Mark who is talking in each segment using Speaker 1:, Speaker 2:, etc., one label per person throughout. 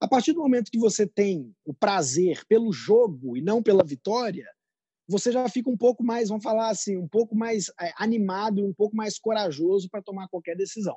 Speaker 1: A partir do momento que você tem o prazer pelo jogo e não pela vitória, você já fica um pouco mais, vamos falar assim, um pouco mais é, animado e um pouco mais corajoso para tomar qualquer decisão.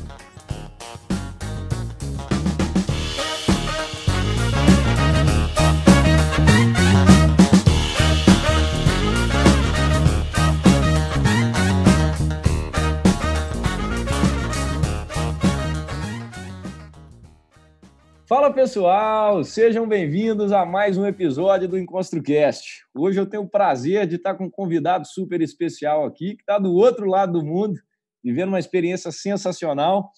Speaker 2: Fala pessoal, sejam bem-vindos a mais um episódio do EnconstruCast. Hoje eu tenho o prazer de estar com um convidado super especial aqui, que está do outro lado do mundo, vivendo uma experiência sensacional.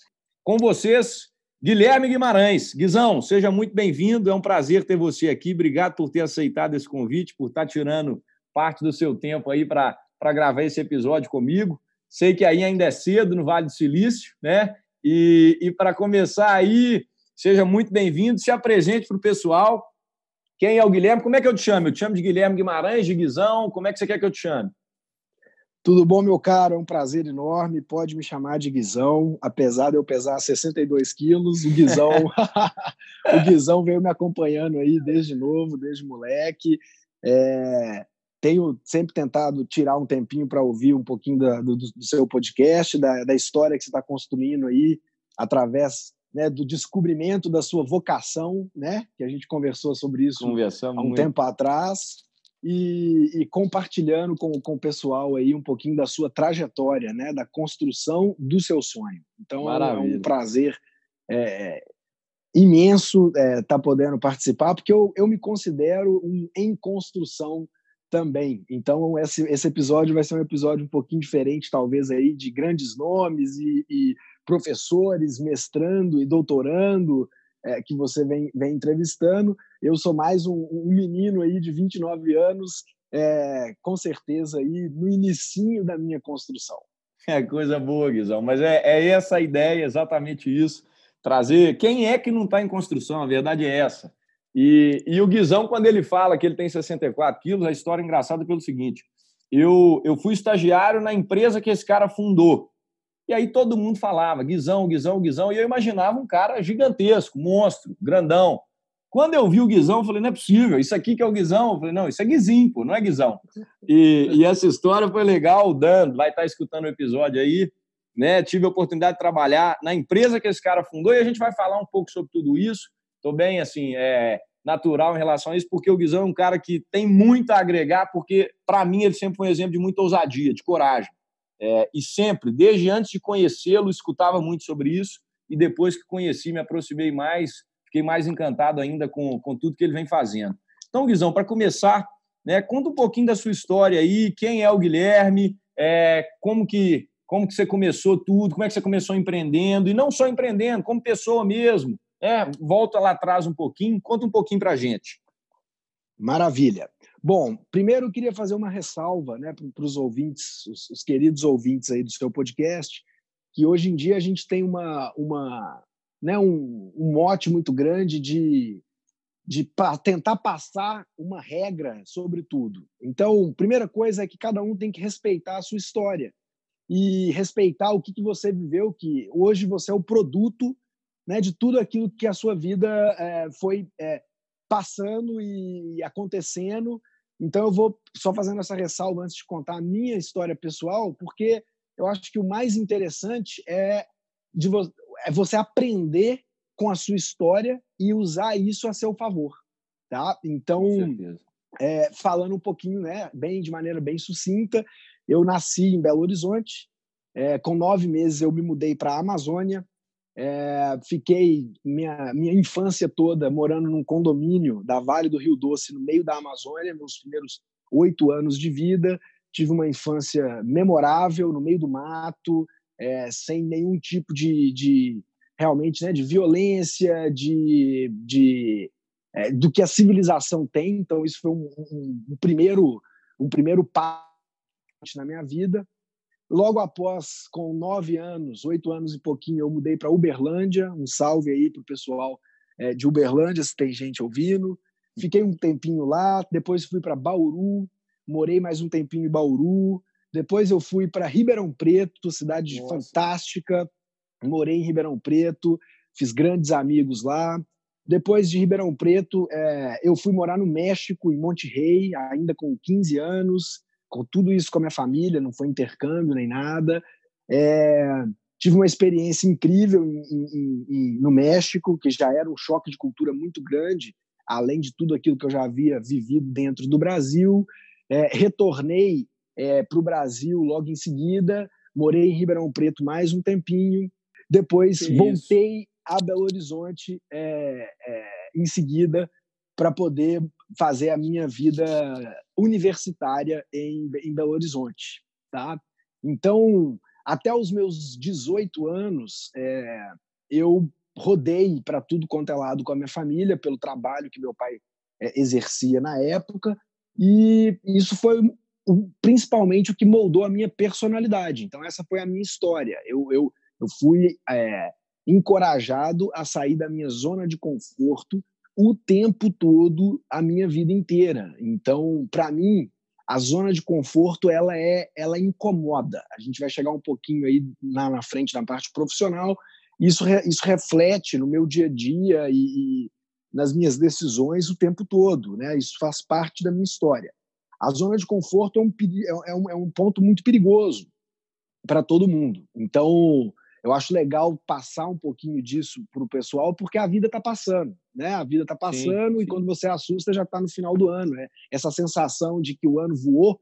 Speaker 2: Com vocês, Guilherme Guimarães. Guizão, seja muito bem-vindo, é um prazer ter você aqui. Obrigado por ter aceitado esse convite, por estar tirando parte do seu tempo aí para gravar esse episódio comigo. Sei que aí ainda é cedo no Vale do Silício, né? E, e para começar aí, Seja muito bem-vindo, se apresente para o pessoal. Quem é o Guilherme? Como é que eu te chamo? Eu te chamo de Guilherme Guimarães, de Guizão? Como é que você quer que eu te chame?
Speaker 1: Tudo bom, meu caro? É um prazer enorme. Pode me chamar de Guizão, apesar de eu pesar 62 quilos. O Guizão, o Guizão veio me acompanhando aí desde novo, desde moleque. É, tenho sempre tentado tirar um tempinho para ouvir um pouquinho da, do, do, seu podcast, da, da história que você está construindo aí através né, do descobrimento da sua vocação, né, que a gente conversou sobre isso Conversamos há um muito. tempo atrás, e, e, compartilhando com, com o pessoal aí um pouquinho da sua trajetória, né, da construção do seu sonho. Então Maravilha. é um prazer é, imenso estar é, tá podendo participar, porque eu, eu me considero um em construção também. Então, esse, esse episódio vai ser um episódio um pouquinho diferente, talvez, aí, de grandes nomes e, e professores, mestrando e doutorando é, que você vem, vem entrevistando. Eu sou mais um, um menino aí de 29 anos, é, com certeza aí no inicinho da minha construção.
Speaker 2: É coisa boa, Guizão, mas é, é essa a ideia, exatamente isso. Trazer quem é que não está em construção, a verdade é essa. E, e o Guizão, quando ele fala que ele tem 64 quilos, a história é engraçada pelo seguinte: eu, eu fui estagiário na empresa que esse cara fundou. E aí todo mundo falava Guizão, Guizão, Guizão, e eu imaginava um cara gigantesco, monstro, grandão. Quando eu vi o Guizão, eu falei, não é possível, isso aqui que é o Guizão. Eu falei, não, isso é Guizinho, pô, não é Guizão. E, e essa história foi legal, o Dan vai estar escutando o episódio aí, né? Tive a oportunidade de trabalhar na empresa que esse cara fundou e a gente vai falar um pouco sobre tudo isso. Estou bem, assim, é, natural em relação a isso, porque o Guizão é um cara que tem muito a agregar, porque, para mim, ele sempre foi um exemplo de muita ousadia, de coragem. É, e sempre, desde antes de conhecê-lo, escutava muito sobre isso, e depois que conheci, me aproximei mais, fiquei mais encantado ainda com, com tudo que ele vem fazendo. Então, Guizão, para começar, né, conta um pouquinho da sua história aí, quem é o Guilherme, é, como que como que você começou tudo, como é que você começou empreendendo, e não só empreendendo, como pessoa mesmo, é, volta lá atrás um pouquinho, conta um pouquinho para a gente.
Speaker 1: Maravilha. Bom, primeiro eu queria fazer uma ressalva né, para os ouvintes, os, os, queridos ouvintes aí do seu podcast, que hoje em dia a gente tem uma, uma, né, um, um mote muito grande de, de pa tentar passar uma regra sobre tudo. Então, primeira coisa é que cada um tem que respeitar a sua história e respeitar o que, que você viveu, que hoje você é o produto né, de tudo aquilo que a sua vida é, foi é, passando e acontecendo. Então, eu vou só fazendo essa ressalva antes de contar a minha história pessoal, porque eu acho que o mais interessante é, de vo é você aprender com a sua história e usar isso a seu favor. Tá? Então, é, falando um pouquinho, né, bem de maneira bem sucinta, eu nasci em Belo Horizonte. É, com nove meses eu me mudei para a Amazônia, é, fiquei minha, minha infância toda morando num condomínio da Vale do Rio Doce, no meio da Amazônia, meus primeiros oito anos de vida, tive uma infância memorável no meio do mato, é, sem nenhum tipo de, de realmente né, de violência, de, de é, do que a civilização tem. Então isso foi um, um, um primeiro um primeiro passo na minha vida. Logo após, com nove anos, oito anos e pouquinho, eu mudei para Uberlândia. Um salve aí para o pessoal é, de Uberlândia, se tem gente ouvindo. Fiquei um tempinho lá, depois fui para Bauru, morei mais um tempinho em Bauru. Depois eu fui para Ribeirão Preto, cidade Nossa. fantástica. Morei em Ribeirão Preto, fiz grandes amigos lá. Depois de Ribeirão Preto, é, eu fui morar no México, em Monte Rei, ainda com 15 anos, com tudo isso com a minha família, não foi intercâmbio nem nada. É, tive uma experiência incrível em, em, em, no México, que já era um choque de cultura muito grande, além de tudo aquilo que eu já havia vivido dentro do Brasil. É, retornei é, para o Brasil logo em seguida, morei em Ribeirão Preto mais um tempinho, depois que voltei isso? a Belo Horizonte é, é, em seguida para poder fazer a minha vida universitária em, em Belo Horizonte, tá? Então, até os meus 18 anos, é, eu rodei para tudo quanto é lado com a minha família, pelo trabalho que meu pai é, exercia na época, e isso foi principalmente o que moldou a minha personalidade. Então, essa foi a minha história. Eu, eu, eu fui é, encorajado a sair da minha zona de conforto o tempo todo, a minha vida inteira. Então, para mim, a zona de conforto ela é ela incomoda. A gente vai chegar um pouquinho aí na, na frente na parte profissional. Isso, re, isso reflete no meu dia a dia e, e, nas minhas decisões o tempo todo, né? Isso faz parte da minha história. A zona de conforto é um, é, é um, é um ponto muito perigoso para todo mundo. Então, eu acho legal passar um pouquinho disso para o pessoal, porque a vida está passando, né? A vida está passando sim, sim. e quando você assusta já está no final do ano, né? Essa sensação de que o ano voou.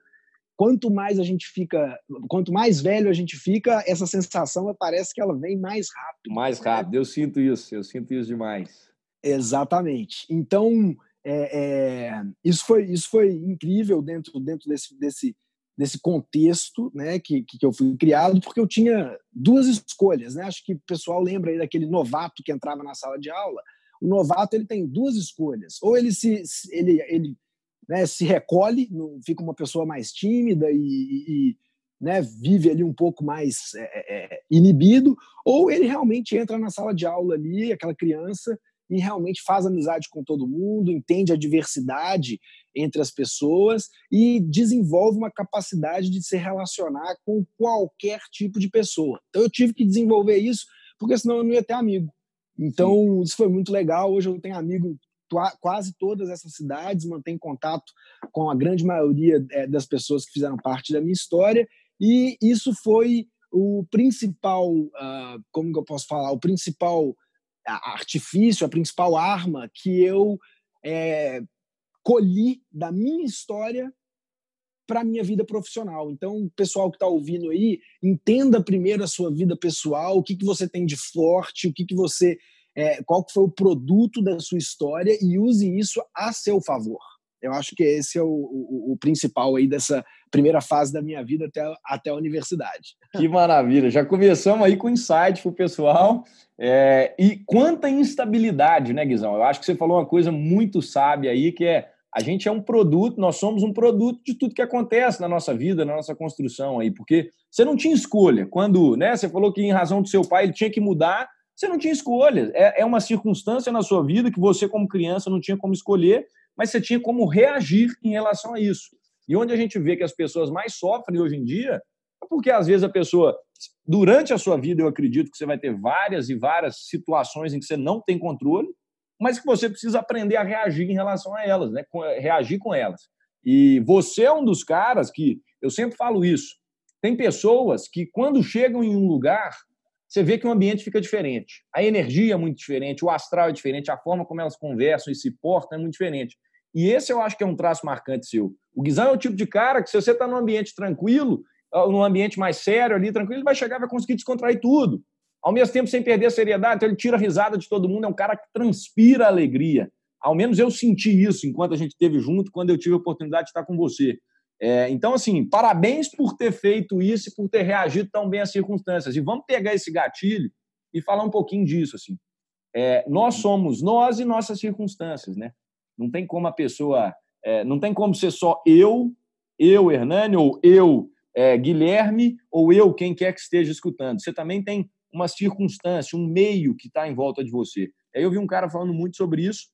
Speaker 1: Quanto mais a gente fica, quanto mais velho a gente fica, essa sensação parece que ela vem mais rápido.
Speaker 2: Mais né? rápido, eu sinto isso, eu sinto isso demais.
Speaker 1: Exatamente. Então, é, é, isso foi isso foi incrível dentro dentro desse desse nesse contexto né, que, que eu fui criado, porque eu tinha duas escolhas. Né? Acho que o pessoal lembra aí daquele novato que entrava na sala de aula. O novato ele tem duas escolhas. Ou ele se, ele, ele né, se recolhe, fica uma pessoa mais tímida e, e né, vive ali um pouco mais é, é, é, inibido, ou ele realmente entra na sala de aula ali, aquela criança, e realmente faz amizade com todo mundo, entende a diversidade entre as pessoas e desenvolve uma capacidade de se relacionar com qualquer tipo de pessoa. Então eu tive que desenvolver isso, porque senão eu não ia ter amigo. Então Sim. isso foi muito legal. Hoje eu tenho amigo quase todas essas cidades, mantenho contato com a grande maioria é, das pessoas que fizeram parte da minha história e isso foi o principal, uh, como que eu posso falar, o principal artifício, a principal arma que eu é, colhi da minha história para a minha vida profissional. Então, pessoal que está ouvindo aí, entenda primeiro a sua vida pessoal, o que, que você tem de forte, o que, que você. É, qual que foi o produto da sua história e use isso a seu favor. Eu acho que esse é o, o, o, principal aí dessa primeira fase da minha vida até, até a universidade.
Speaker 2: Que maravilha! Já começamos aí com insight para o pessoal. É, e quanta instabilidade, né, Guizão? Eu acho que você falou uma coisa muito sábia aí, que é a gente é um produto, nós somos um produto de tudo que acontece na nossa vida, na nossa construção aí, porque você não tinha escolha. Quando né, você falou que, em razão do seu pai, ele tinha que mudar, você não tinha escolha. É, é uma circunstância na sua vida que você, como criança, não tinha como escolher mas você tinha como reagir em relação a isso. E onde a gente vê que as pessoas mais sofrem hoje em dia é porque, às vezes, a pessoa, durante a sua vida, eu acredito que você vai ter várias e várias situações em que você não tem controle, mas que você precisa aprender a reagir em relação a elas, né? reagir com elas. E você é um dos caras que, eu sempre falo isso, tem pessoas que, quando chegam em um lugar, você vê que o ambiente fica diferente. A energia é muito diferente, o astral é diferente, a forma como elas conversam e se portam é muito diferente. E esse eu acho que é um traço marcante seu. O Guizão é o tipo de cara que, se você está num ambiente tranquilo, ah, num ambiente mais sério ali, tranquilo, ele vai chegar e vai conseguir descontrair tudo. Ao mesmo tempo, sem perder a seriedade, então ele tira a risada de todo mundo, é um cara que transpira alegria. Ao menos eu senti isso enquanto a gente esteve junto, quando eu tive a oportunidade de estar com você. É, então, assim, parabéns por ter feito isso e por ter reagido tão bem às circunstâncias. E vamos pegar esse gatilho e falar um pouquinho disso. Assim. É, nós somos nós e nossas circunstâncias, né? Não tem como a pessoa, é, não tem como ser só eu, eu, Hernani, ou eu, é, Guilherme, ou eu, quem quer que esteja escutando. Você também tem uma circunstância, um meio que está em volta de você. Aí eu vi um cara falando muito sobre isso,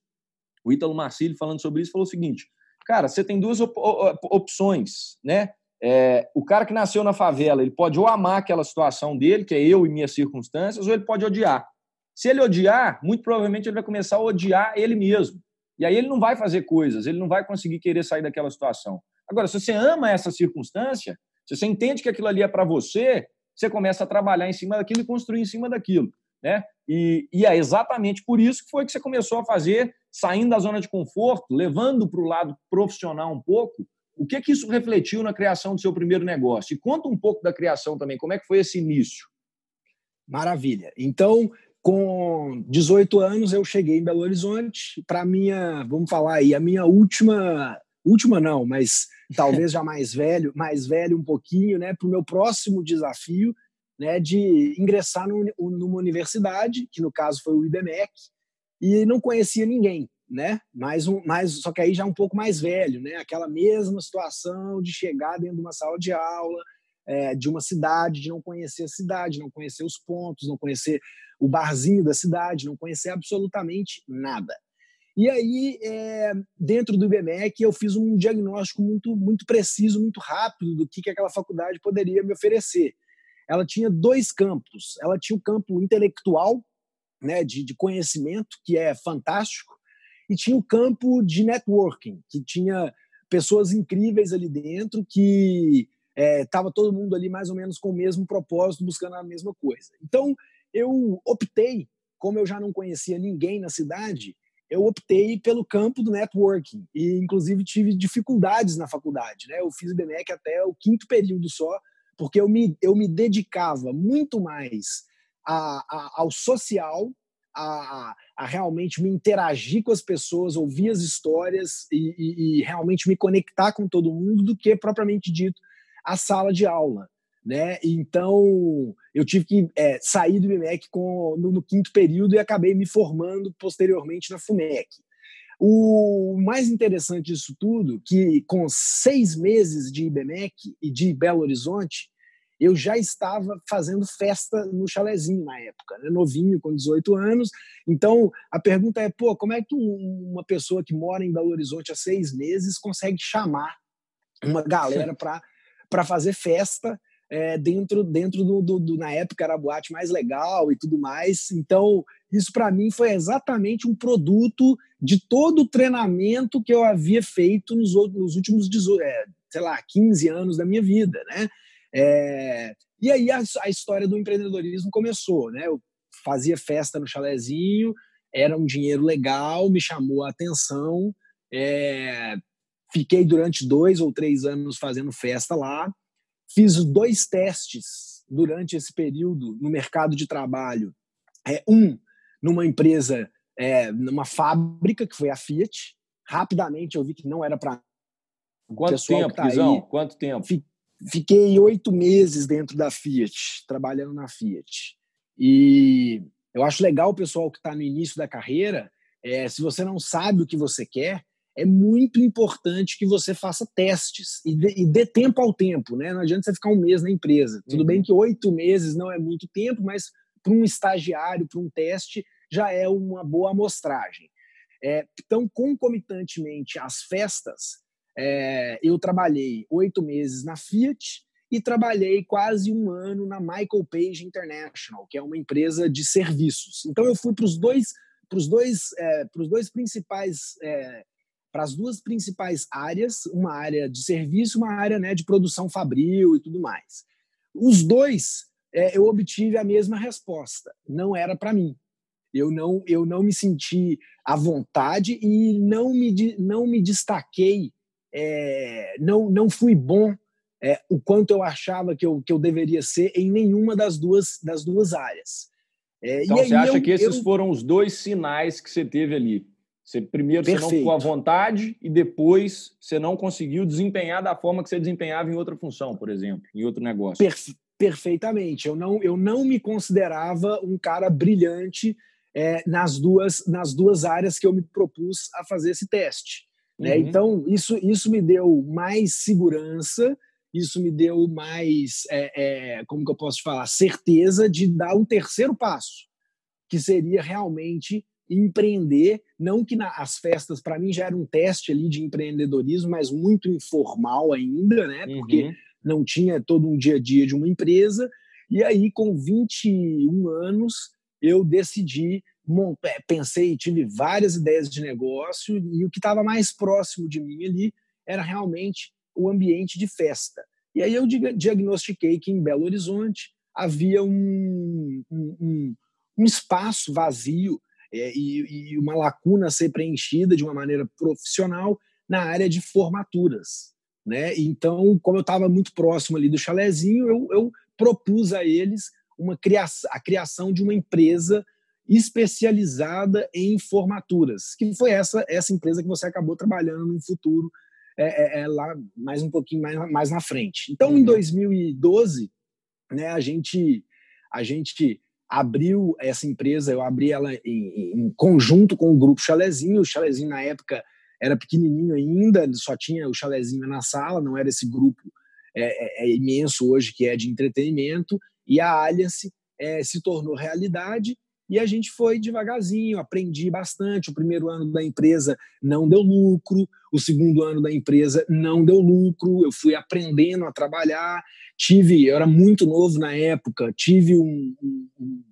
Speaker 2: o Ítalo Marcílio falando sobre isso, falou o seguinte: Cara, você tem duas op opções, né? É, o cara que nasceu na favela, ele pode ou amar aquela situação dele, que é eu e minhas circunstâncias, ou ele pode odiar. Se ele odiar, muito provavelmente ele vai começar a odiar ele mesmo. E aí ele não vai fazer coisas, ele não vai conseguir querer sair daquela situação. Agora, se você ama essa circunstância, se você entende que aquilo ali é para você, você começa a trabalhar em cima daquilo e construir em cima daquilo. Né? E, e é exatamente por isso que foi que você começou a fazer saindo da zona de conforto, levando para o lado profissional um pouco, o que que isso refletiu na criação do seu primeiro negócio? E conta um pouco da criação também, como é que foi esse início?
Speaker 1: Maravilha. Então, com 18 anos, eu cheguei em Belo Horizonte para minha, vamos falar aí, a minha última, última não, mas talvez já mais velho, mais velho um pouquinho, né, para o meu próximo desafio, né, de ingressar no, numa universidade, que no caso foi o IBMEC, e não conhecia ninguém, né? Mais um, mais, só que aí já um pouco mais velho, né? Aquela mesma situação de chegar dentro de uma sala de aula, é, de uma cidade, de não conhecer a cidade, não conhecer os pontos, não conhecer o barzinho da cidade, não conhecer absolutamente nada. E aí, é, dentro do IBMEC, eu fiz um diagnóstico muito, muito preciso, muito rápido do que, que aquela faculdade poderia me oferecer. Ela tinha dois campos. Ela tinha o campo intelectual, né, de, de conhecimento, que é fantástico, e tinha o campo de networking, que tinha pessoas incríveis ali dentro, que estava é, todo mundo ali mais ou menos com o mesmo propósito, buscando a mesma coisa. Então, eu optei, como eu já não conhecia ninguém na cidade, eu optei pelo campo do networking e, inclusive, tive dificuldades na faculdade. Né? Eu fiz o BMEC até o quinto período só, porque eu me, eu me dedicava muito mais a, a, ao social, a, a, realmente me interagir com as pessoas, ouvir as histórias e, e, e, realmente me conectar com todo mundo do que propriamente dito a sala de aula. Né? Então eu tive que é, sair do IBMEC com, no, no, quinto período e acabei me formando posteriormente na FUMEC. O mais interessante disso tudo, que com seis meses de IBMEC e de Belo Horizonte, eu já estava fazendo festa no chalezinho na época, né? novinho, com 18 anos. Então, a pergunta é, pô, como é que uma pessoa que mora em Belo Horizonte há seis meses consegue chamar uma galera para fazer festa é, dentro, dentro do, do, do, Na época era a boate mais legal e tudo mais. Então, isso para mim foi exatamente um produto de todo o treinamento que eu havia feito nos, nos últimos, é, sei lá, 15 anos da minha vida, né? É, e aí a, a, história do empreendedorismo começou, né? Eu fazia festa no chalezinho, era um dinheiro legal, me chamou a atenção. É, fiquei durante dois ou três anos fazendo festa lá. Fiz dois testes durante esse período no mercado de trabalho. É, um numa empresa, é, numa fábrica que foi a Fiat. Rapidamente eu vi que não era para
Speaker 2: Quanto tempo, tá Aí, Quanto tempo?
Speaker 1: Fiquei oito meses dentro da Fiat, trabalhando na Fiat. E eu acho legal o pessoal que está no início da carreira, é, se você não sabe o que você quer, é muito importante que você faça testes e dê, e dê tempo ao tempo, né? Não adianta você ficar um mês na empresa. Tudo uhum. bem que oito meses não é muito tempo, mas para um estagiário, para um teste, já é uma boa amostragem. É, então, concomitantemente às festas, é, eu trabalhei oito meses na Fiat e trabalhei quase um ano na Michael Page International, que é uma empresa de serviços. Então eu fui para os dois, para os dois, é, dois principais, é, para as duas principais áreas, uma área de serviço, uma área né, de produção fabril e tudo mais. Os dois é, eu obtive a mesma resposta. Não era para mim. Eu não, eu não me senti à vontade e não me, não me destaquei é, não, não fui bom é, o quanto eu achava que eu, que eu deveria ser em nenhuma das duas, das duas áreas.
Speaker 2: É, então, você acha eu, que esses eu... foram os dois sinais que você teve ali? Você primeiro Perfeito. você não ficou à vontade e depois você não conseguiu desempenhar da forma que você desempenhava em outra função, por exemplo, em outro negócio.
Speaker 1: Perfe perfeitamente. Eu não, eu não me considerava um cara brilhante é, nas, duas, nas duas áreas que eu me propus a fazer esse teste. Né? Uhum. Então, isso, isso me deu mais segurança, isso me deu mais, é, é, como que eu posso te falar, certeza de dar um terceiro passo, que seria realmente empreender, não que na, as festas para mim já era um teste ali de empreendedorismo, mas muito informal ainda, né? Porque uhum. não tinha todo um dia a dia de uma empresa. E aí com 21 anos eu decidi é, pensei, tive várias ideias de negócio e o que estava mais próximo de mim ali era realmente o ambiente de festa. E aí eu diagnostiquei que em Belo Horizonte havia um, um, um espaço vazio é, e, e, uma lacuna a ser preenchida de uma maneira profissional na área de formaturas. Né? Então, como eu estava muito próximo ali do chalezinho, eu, eu propus a eles uma criação, a criação de uma empresa especializada em formaturas, que foi essa essa empresa que você acabou trabalhando no futuro é, é, é lá mais um pouquinho mais, mais na frente. Então, uhum. em 2012, né, a gente a gente abriu essa empresa, eu abri ela em, em conjunto com o grupo Chalezinho. O Chalezinho na época era pequenininho ainda, só tinha o Chalezinho na sala, não era esse grupo é, é, é imenso hoje que é de entretenimento. E a Alliance é, se tornou realidade e a gente foi devagarzinho, aprendi bastante. O primeiro ano da empresa não deu lucro, o segundo ano da empresa não deu lucro. Eu fui aprendendo a trabalhar. Tive, eu era muito novo na época, tive um, um,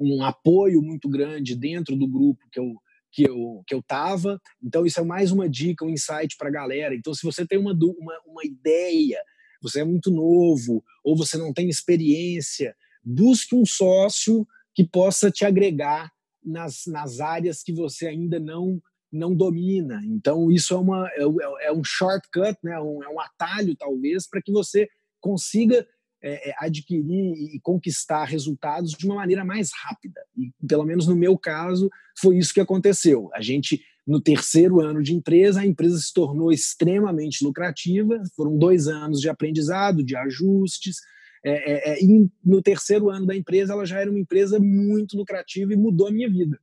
Speaker 1: um apoio muito grande dentro do grupo que eu que eu que eu tava. Então isso é mais uma dica, um insight para a galera. Então se você tem uma, uma uma ideia, você é muito novo ou você não tem experiência, busque um sócio que possa te agregar nas, nas áreas que você ainda não não domina. Então, isso é, uma, é, é, é um shortcut, né? um, é um atalho, talvez, para que você consiga é, é, adquirir e conquistar resultados de uma maneira mais rápida. E, pelo menos no meu caso, foi isso que aconteceu. A gente, no terceiro ano de empresa, a empresa se tornou extremamente lucrativa, foram dois anos de aprendizado, de ajustes, é, é, é, e no terceiro ano da empresa, ela já era uma empresa muito lucrativa e mudou a minha vida.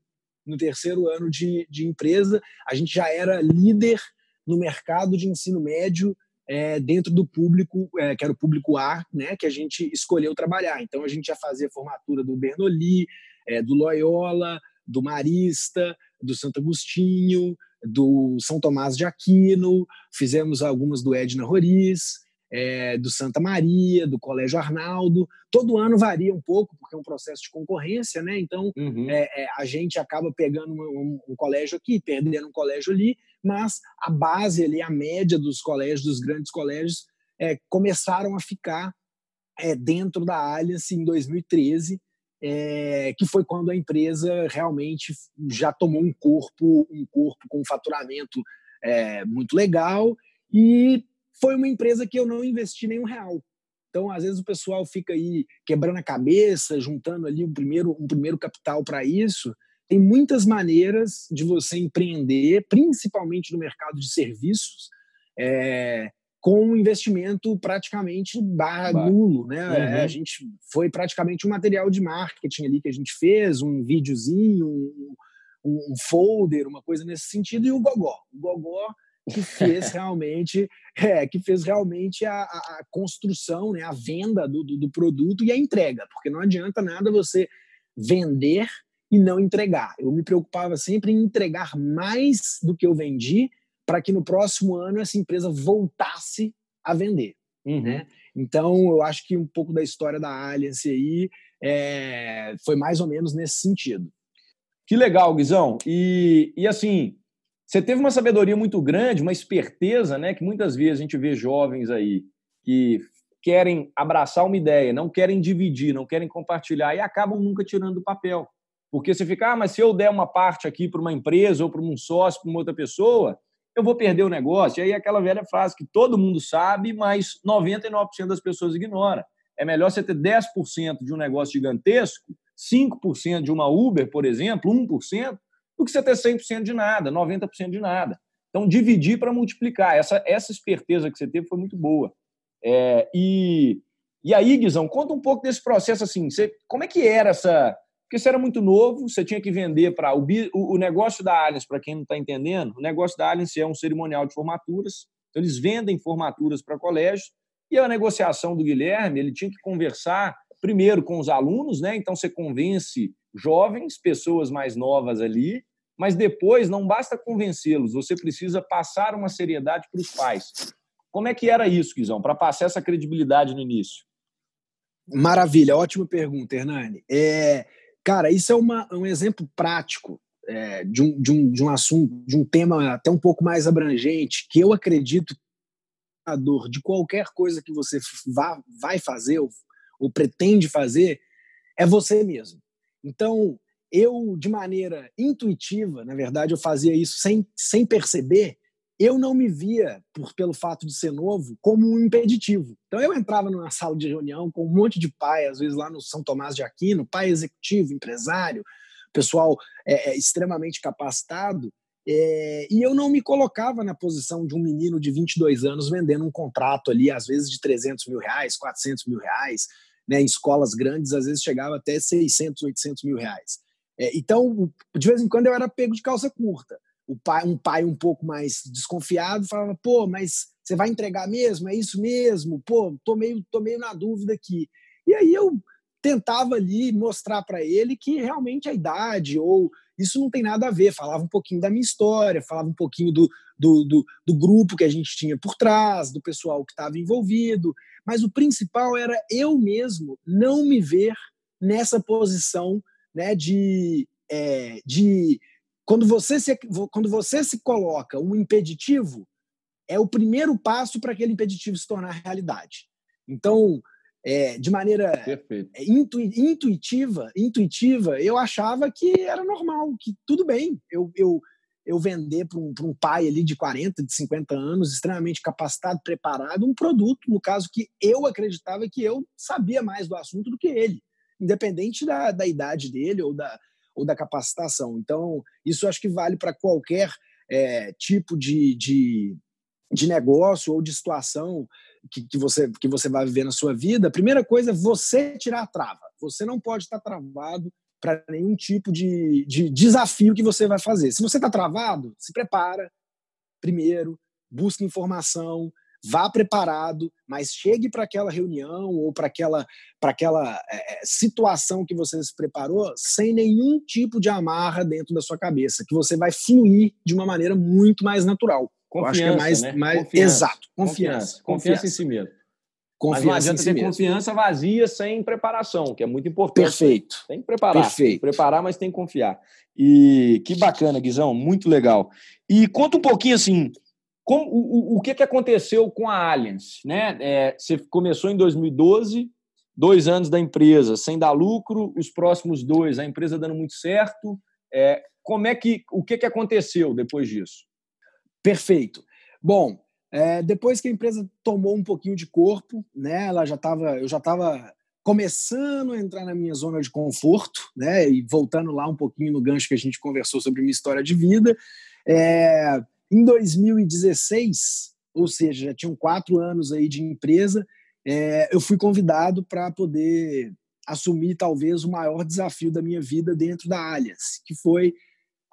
Speaker 1: No terceiro ano de, de empresa, a gente já era líder no mercado de ensino médio é, dentro do público, é, que era o público A, né, que a gente escolheu trabalhar. Então, a gente já fazia formatura do Bernoulli, é, do Loyola, do Marista, do Santo Agostinho, do São Tomás de Aquino, fizemos algumas do Edna Roriz, é, do Santa Maria, do Colégio Arnaldo. Todo ano varia um pouco, porque é um processo de concorrência, né? Então uhum. é, é, a gente acaba pegando um, um, um, colégio aqui, perdendo um colégio ali, mas a base ali, a média dos colégios, dos grandes colégios, é, começaram a ficar é, dentro da Allianz em 2013. É, que foi quando a empresa realmente já tomou um corpo, um corpo com faturamento é, muito legal e foi uma empresa que eu não investi nenhum real. Então, às vezes o pessoal fica aí quebrando a cabeça, juntando ali um primeiro, um primeiro capital para isso. Tem muitas maneiras de você empreender, principalmente no mercado de serviços, é, com um investimento praticamente barra nulo. Né? Uhum. É, a gente foi praticamente um material de marketing ali que a gente fez, um videozinho, um, um folder, uma coisa nesse sentido, e o Gogó. O Gogó que fez realmente é, que fez realmente a, a, construção, né, a venda do, do, do, produto e a entrega, porque não adianta nada você vender e não entregar. Eu me preocupava sempre em entregar mais do que eu vendi para que no próximo ano essa empresa voltasse a vender. Uhum. Né? Então, eu acho que um pouco da história da Allianz aí é, foi mais ou menos nesse sentido.
Speaker 2: Que legal, Guizão. E, e assim, você teve uma sabedoria muito grande, uma esperteza, né? Que muitas vezes a gente vê jovens aí que querem abraçar uma ideia, não querem dividir, não querem compartilhar e acabam nunca tirando do papel. Porque você fica, ah, mas se eu der uma parte aqui para uma empresa ou para um sócio, para uma outra pessoa, eu vou perder o negócio. E aí aquela velha frase que todo mundo sabe, mas 99% das pessoas ignora. É melhor você ter 10% de um negócio gigantesco, 5% de uma Uber, por exemplo, 1%, do que você ter 100% de nada, 90% de nada. Então, dividir para multiplicar. Essa, essa esperteza que você teve foi muito boa. É, e, e aí, Guizão, conta um pouco desse processo. assim. Você, como é que era essa. Porque você era muito novo, você tinha que vender para. O, o, negócio da Allianz, para quem não está entendendo, o negócio da Allianz é um cerimonial de formaturas. Então, eles vendem formaturas para colégios. E a negociação do Guilherme, ele tinha que conversar primeiro com os alunos, né? Então, você convence jovens, pessoas mais novas ali, mas depois não basta convencê-los, você precisa passar uma seriedade para os pais. Como é que era isso, Guizão, para passar essa credibilidade no início?
Speaker 1: Maravilha, ótima pergunta, Hernani. É, cara, isso é uma, um exemplo prático é, de, um, de, um, de um assunto, de um tema até um pouco mais abrangente, que eu acredito dor de qualquer coisa que você vá, vai fazer ou, ou pretende fazer é você mesmo. Então, eu, de maneira intuitiva, na verdade, eu fazia isso sem, sem perceber, eu não me via, por, pelo fato de ser novo, como um impeditivo. Então, eu entrava numa sala de reunião com um monte de pai, às vezes lá no São Tomás de Aquino, pai executivo, empresário, pessoal é, é, extremamente capacitado, é, e eu não me colocava na posição de um menino de 22 anos vendendo um contrato ali, às vezes de 300 mil reais, 400 mil reais, né, em escolas grandes, às vezes chegava até 600, 800 mil reais. É, então, de vez em quando eu era pego de calça curta. O pai, um pai um pouco mais desconfiado falava: pô, mas você vai entregar mesmo? É isso mesmo? Pô, tô meio, tô meio na dúvida aqui. E aí eu tentava ali mostrar para ele que realmente a idade ou isso não tem nada a ver. Falava um pouquinho da minha história, falava um pouquinho do, do, do, do grupo que a gente tinha por trás, do pessoal que estava envolvido, mas o principal era eu mesmo não me ver nessa posição né, de, é, de quando você se quando você se coloca um impeditivo é o primeiro passo para aquele impeditivo se tornar realidade. Então, é, de maneira é, intu, intuitiva, intuitiva, eu achava que era normal, que tudo bem, eu, eu, eu vender para um, um pai ali de 40, de 50 anos, extremamente capacitado, preparado, um produto, no caso que eu acreditava que eu sabia mais do assunto do que ele independente da, da idade dele ou da, ou da capacitação. Então, isso acho que vale para qualquer é, tipo de, de, de negócio ou de situação que, que, você, que você vai viver na sua vida. A primeira coisa é você tirar a trava. Você não pode estar travado para nenhum tipo de, de desafio que você vai fazer. Se você está travado, se prepara primeiro, busca informação, vá preparado, mas chegue para aquela reunião ou para aquela, aquela é, situação que você se preparou sem nenhum tipo de amarra dentro da sua cabeça, que você vai fluir de uma maneira muito mais natural.
Speaker 2: Confiança, acho que é mais, né? mais
Speaker 1: confiança. exato,
Speaker 2: confiança, confiança, confiança em si mesmo. Confiança Mas não adianta si ter mesmo. confiança vazia sem preparação, que é muito importante.
Speaker 1: Perfeito.
Speaker 2: Tem que preparar. Perfeito. Preparar, mas tem que confiar. E que bacana, Guizão, muito legal. E conta um pouquinho assim, como, o, o que, que aconteceu com a Allianz? Né? É, você começou em 2012, dois anos da empresa sem dar lucro, os próximos dois, a empresa dando muito certo. É, como é que o que, que aconteceu depois disso?
Speaker 1: Perfeito. Bom, é, depois que a empresa tomou um pouquinho de corpo, né, ela já estava, eu já estava começando a entrar na minha zona de conforto, né, e voltando lá um pouquinho no gancho que a gente conversou sobre minha história de vida. É, em 2016, ou seja, já tinham quatro anos aí de empresa, é, eu fui convidado para poder assumir talvez o maior desafio da minha vida dentro da Alias, que foi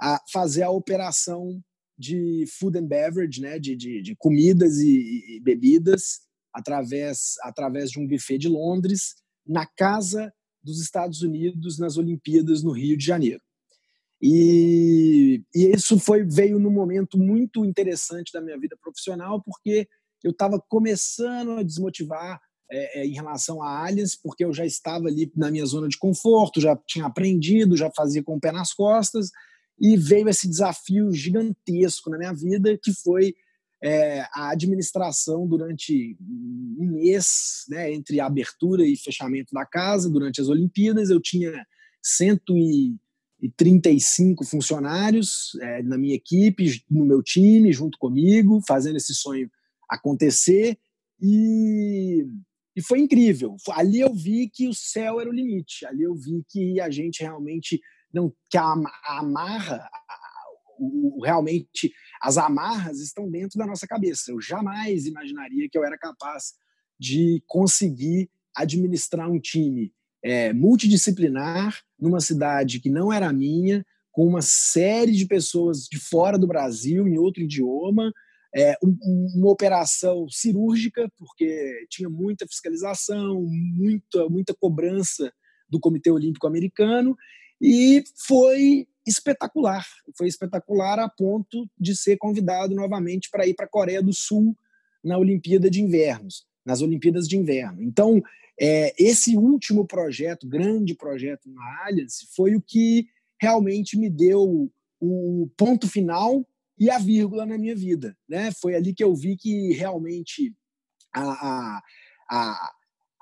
Speaker 1: a fazer a operação de food and beverage, né, de, de, de comidas e, e, bebidas através, através de um buffet de Londres na casa dos Estados Unidos nas Olimpíadas no Rio de Janeiro. E, e isso foi veio num momento muito interessante da minha vida profissional, porque eu estava começando a desmotivar é, é, em relação a aliens, porque eu já estava ali na minha zona de conforto, já tinha aprendido, já fazia com o pé nas costas, e veio esse desafio gigantesco na minha vida, que foi é, a administração durante um mês, né, entre a abertura e fechamento da casa, durante as Olimpíadas. Eu tinha cento e e 35 funcionários é, na minha equipe, no meu time, junto comigo, fazendo esse sonho acontecer. E, e foi incrível. Ali eu vi que o céu era o limite. Ali eu vi que a gente realmente não que a, a amarra, realmente as amarras estão dentro da nossa cabeça. Eu jamais imaginaria que eu era capaz de conseguir administrar um time é, multidisciplinar numa cidade que não era minha, com uma série de pessoas de fora do Brasil, em outro idioma, é, um, uma operação cirúrgica, porque tinha muita fiscalização, muita, muita cobrança do Comitê Olímpico Americano, e foi espetacular. Foi espetacular a ponto de ser convidado novamente para ir para a Coreia do Sul na Olimpíada de Invernos, nas Olimpíadas de Inverno. Então, é, esse último projeto, grande projeto na Allianz, foi o que realmente me deu o ponto final e a vírgula na minha vida. Né? Foi ali que eu vi que realmente a, a, a,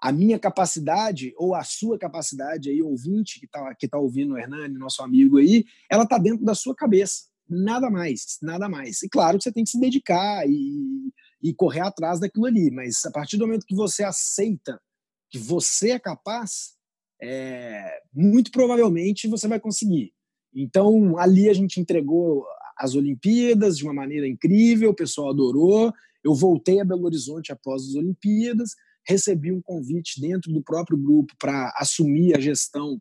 Speaker 1: a minha capacidade, ou a sua capacidade, aí, ouvinte que está que tá ouvindo o Hernani, nosso amigo aí, ela está dentro da sua cabeça. Nada mais, nada mais. E claro que você tem que se dedicar e, e correr atrás daquilo ali, mas a partir do momento que você aceita que você é capaz, é, muito provavelmente você vai conseguir. Então, ali a gente entregou as Olimpíadas de uma maneira incrível, o pessoal adorou. Eu voltei a Belo Horizonte após as Olimpíadas, recebi um convite dentro do próprio grupo para assumir a gestão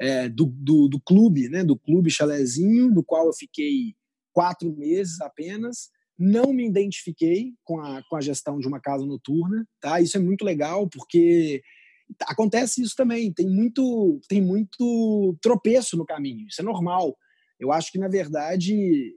Speaker 1: é, do, do, do, clube, né, do clube Chalezinho, do qual eu fiquei quatro meses apenas. Não me identifiquei com a, com a gestão de uma casa noturna, tá? Isso é muito legal porque acontece isso também. Tem muito, tem muito tropeço no caminho. Isso é normal. Eu acho que, na verdade,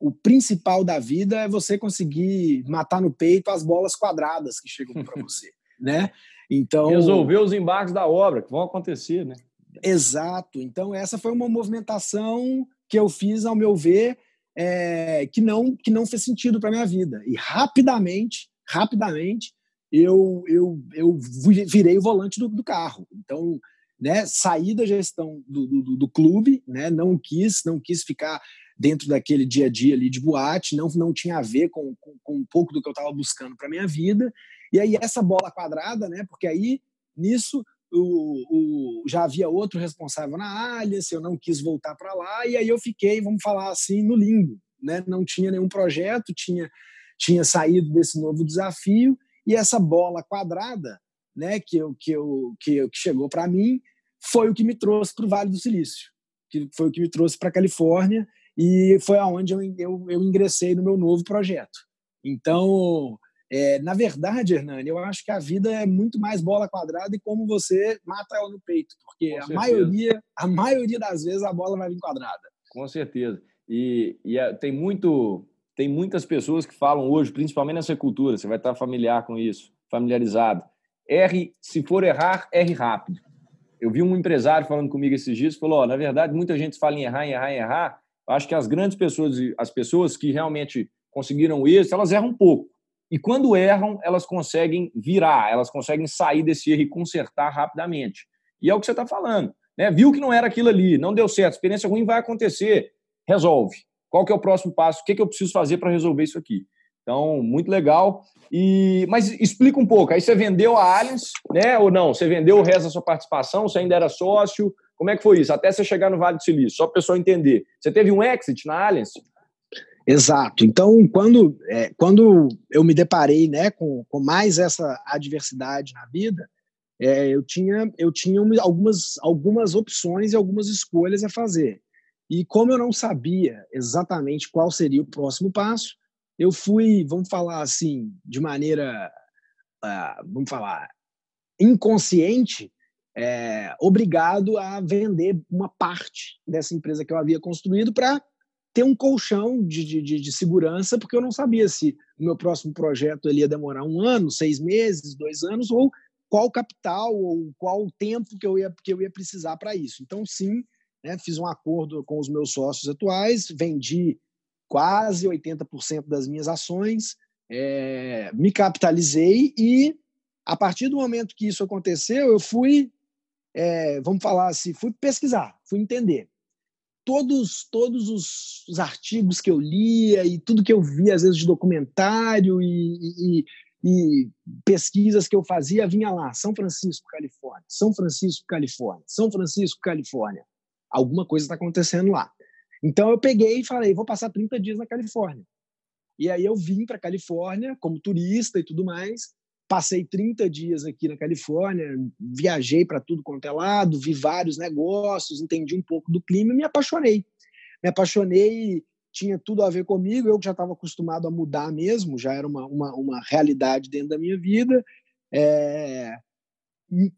Speaker 1: o principal da vida é você conseguir matar no peito as bolas quadradas que chegam para você, né?
Speaker 2: Então resolver os embarques da obra que vão acontecer, né?
Speaker 1: Exato. Então essa foi uma movimentação que eu fiz, ao meu ver, é, que não que não fez sentido para minha vida e rapidamente, rapidamente eu eu, eu virei o volante do, do carro. Então né, sair da gestão do, do, do, clube, né, não quis, não quis ficar dentro daquele dia a dia ali de boate, não, não tinha a ver com, com, com um pouco do que eu estava buscando para minha vida. E aí essa bola quadrada, né, porque aí nisso o, o, já havia outro responsável na Alias, eu não quis voltar para lá, e aí eu fiquei, vamos falar assim, no limbo. Né? Não tinha nenhum projeto, tinha, tinha saído desse novo desafio, e essa bola quadrada né, que, eu, que, eu, que, que chegou para mim, foi o que me trouxe para o Vale do Silício, que foi o que me trouxe para a Califórnia e foi aonde eu, eu, eu, ingressei no meu novo projeto. Então, é, na verdade, Hernani, eu acho que a vida é muito mais bola quadrada e como você mata ela no peito, porque a maioria, a maioria das vezes a bola vai vir quadrada.
Speaker 2: Com certeza. E, e é, tem muito tem muitas pessoas que falam hoje, principalmente nessa cultura, você vai estar familiar com isso, familiarizado erre, se for errar, erre rápido. Eu vi um empresário falando comigo esses dias, falou, oh, na verdade, muita gente fala em errar, em errar, em errar. Eu acho que as grandes pessoas, as pessoas que realmente conseguiram isso, elas erram um pouco. E quando erram, elas conseguem virar, elas conseguem sair desse erro e consertar rapidamente. E é o que você está falando. Né? Viu que não era aquilo ali, não deu certo, experiência ruim vai acontecer. Resolve. Qual que é o próximo passo? O que, que eu preciso fazer para resolver isso aqui? Então, muito legal. E, mas explica um pouco. Aí você vendeu a Allianz, né? Ou não? Você vendeu o resto da sua participação? Você ainda era sócio? Como é que foi isso? Até você chegar no Vale do Silício, só para o pessoal entender. Você teve um exit na Allianz?
Speaker 1: Exato. Então, quando, é, quando eu me deparei né, com, com mais essa adversidade na vida, é, eu tinha, eu tinha algumas, algumas opções e algumas escolhas a fazer. E como eu não sabia exatamente qual seria o próximo passo, eu fui, vamos falar assim, de maneira, uh, vamos falar, inconsciente, é, obrigado a vender uma parte dessa empresa que eu havia construído para ter um colchão de, de, de, segurança, porque eu não sabia se o meu próximo projeto ele ia demorar um ano, seis meses, dois anos, ou qual capital ou qual tempo que eu ia, que eu ia precisar para isso. Então, sim, né, fiz um acordo com os meus sócios atuais, vendi quase 80% das minhas ações, é, me capitalizei e, a partir do momento que isso aconteceu, eu fui, é, vamos falar assim, fui pesquisar, fui entender. Todos, todos os, os, artigos que eu lia e tudo que eu via, às vezes, de documentário e, e, e pesquisas que eu fazia, vinha lá, São Francisco, Califórnia, São Francisco, Califórnia, São Francisco, Califórnia. alguma coisa está acontecendo lá. Então eu peguei e falei, vou passar 30 dias na Califórnia. E aí eu vim para a Califórnia como turista e tudo mais. Passei 30 dias aqui na Califórnia, viajei para tudo quanto é lado, vi vários negócios, entendi um pouco do clima e me apaixonei. Me apaixonei, tinha tudo a ver comigo, eu já estava acostumado a mudar mesmo, já era uma, uma, uma realidade dentro da minha vida. É...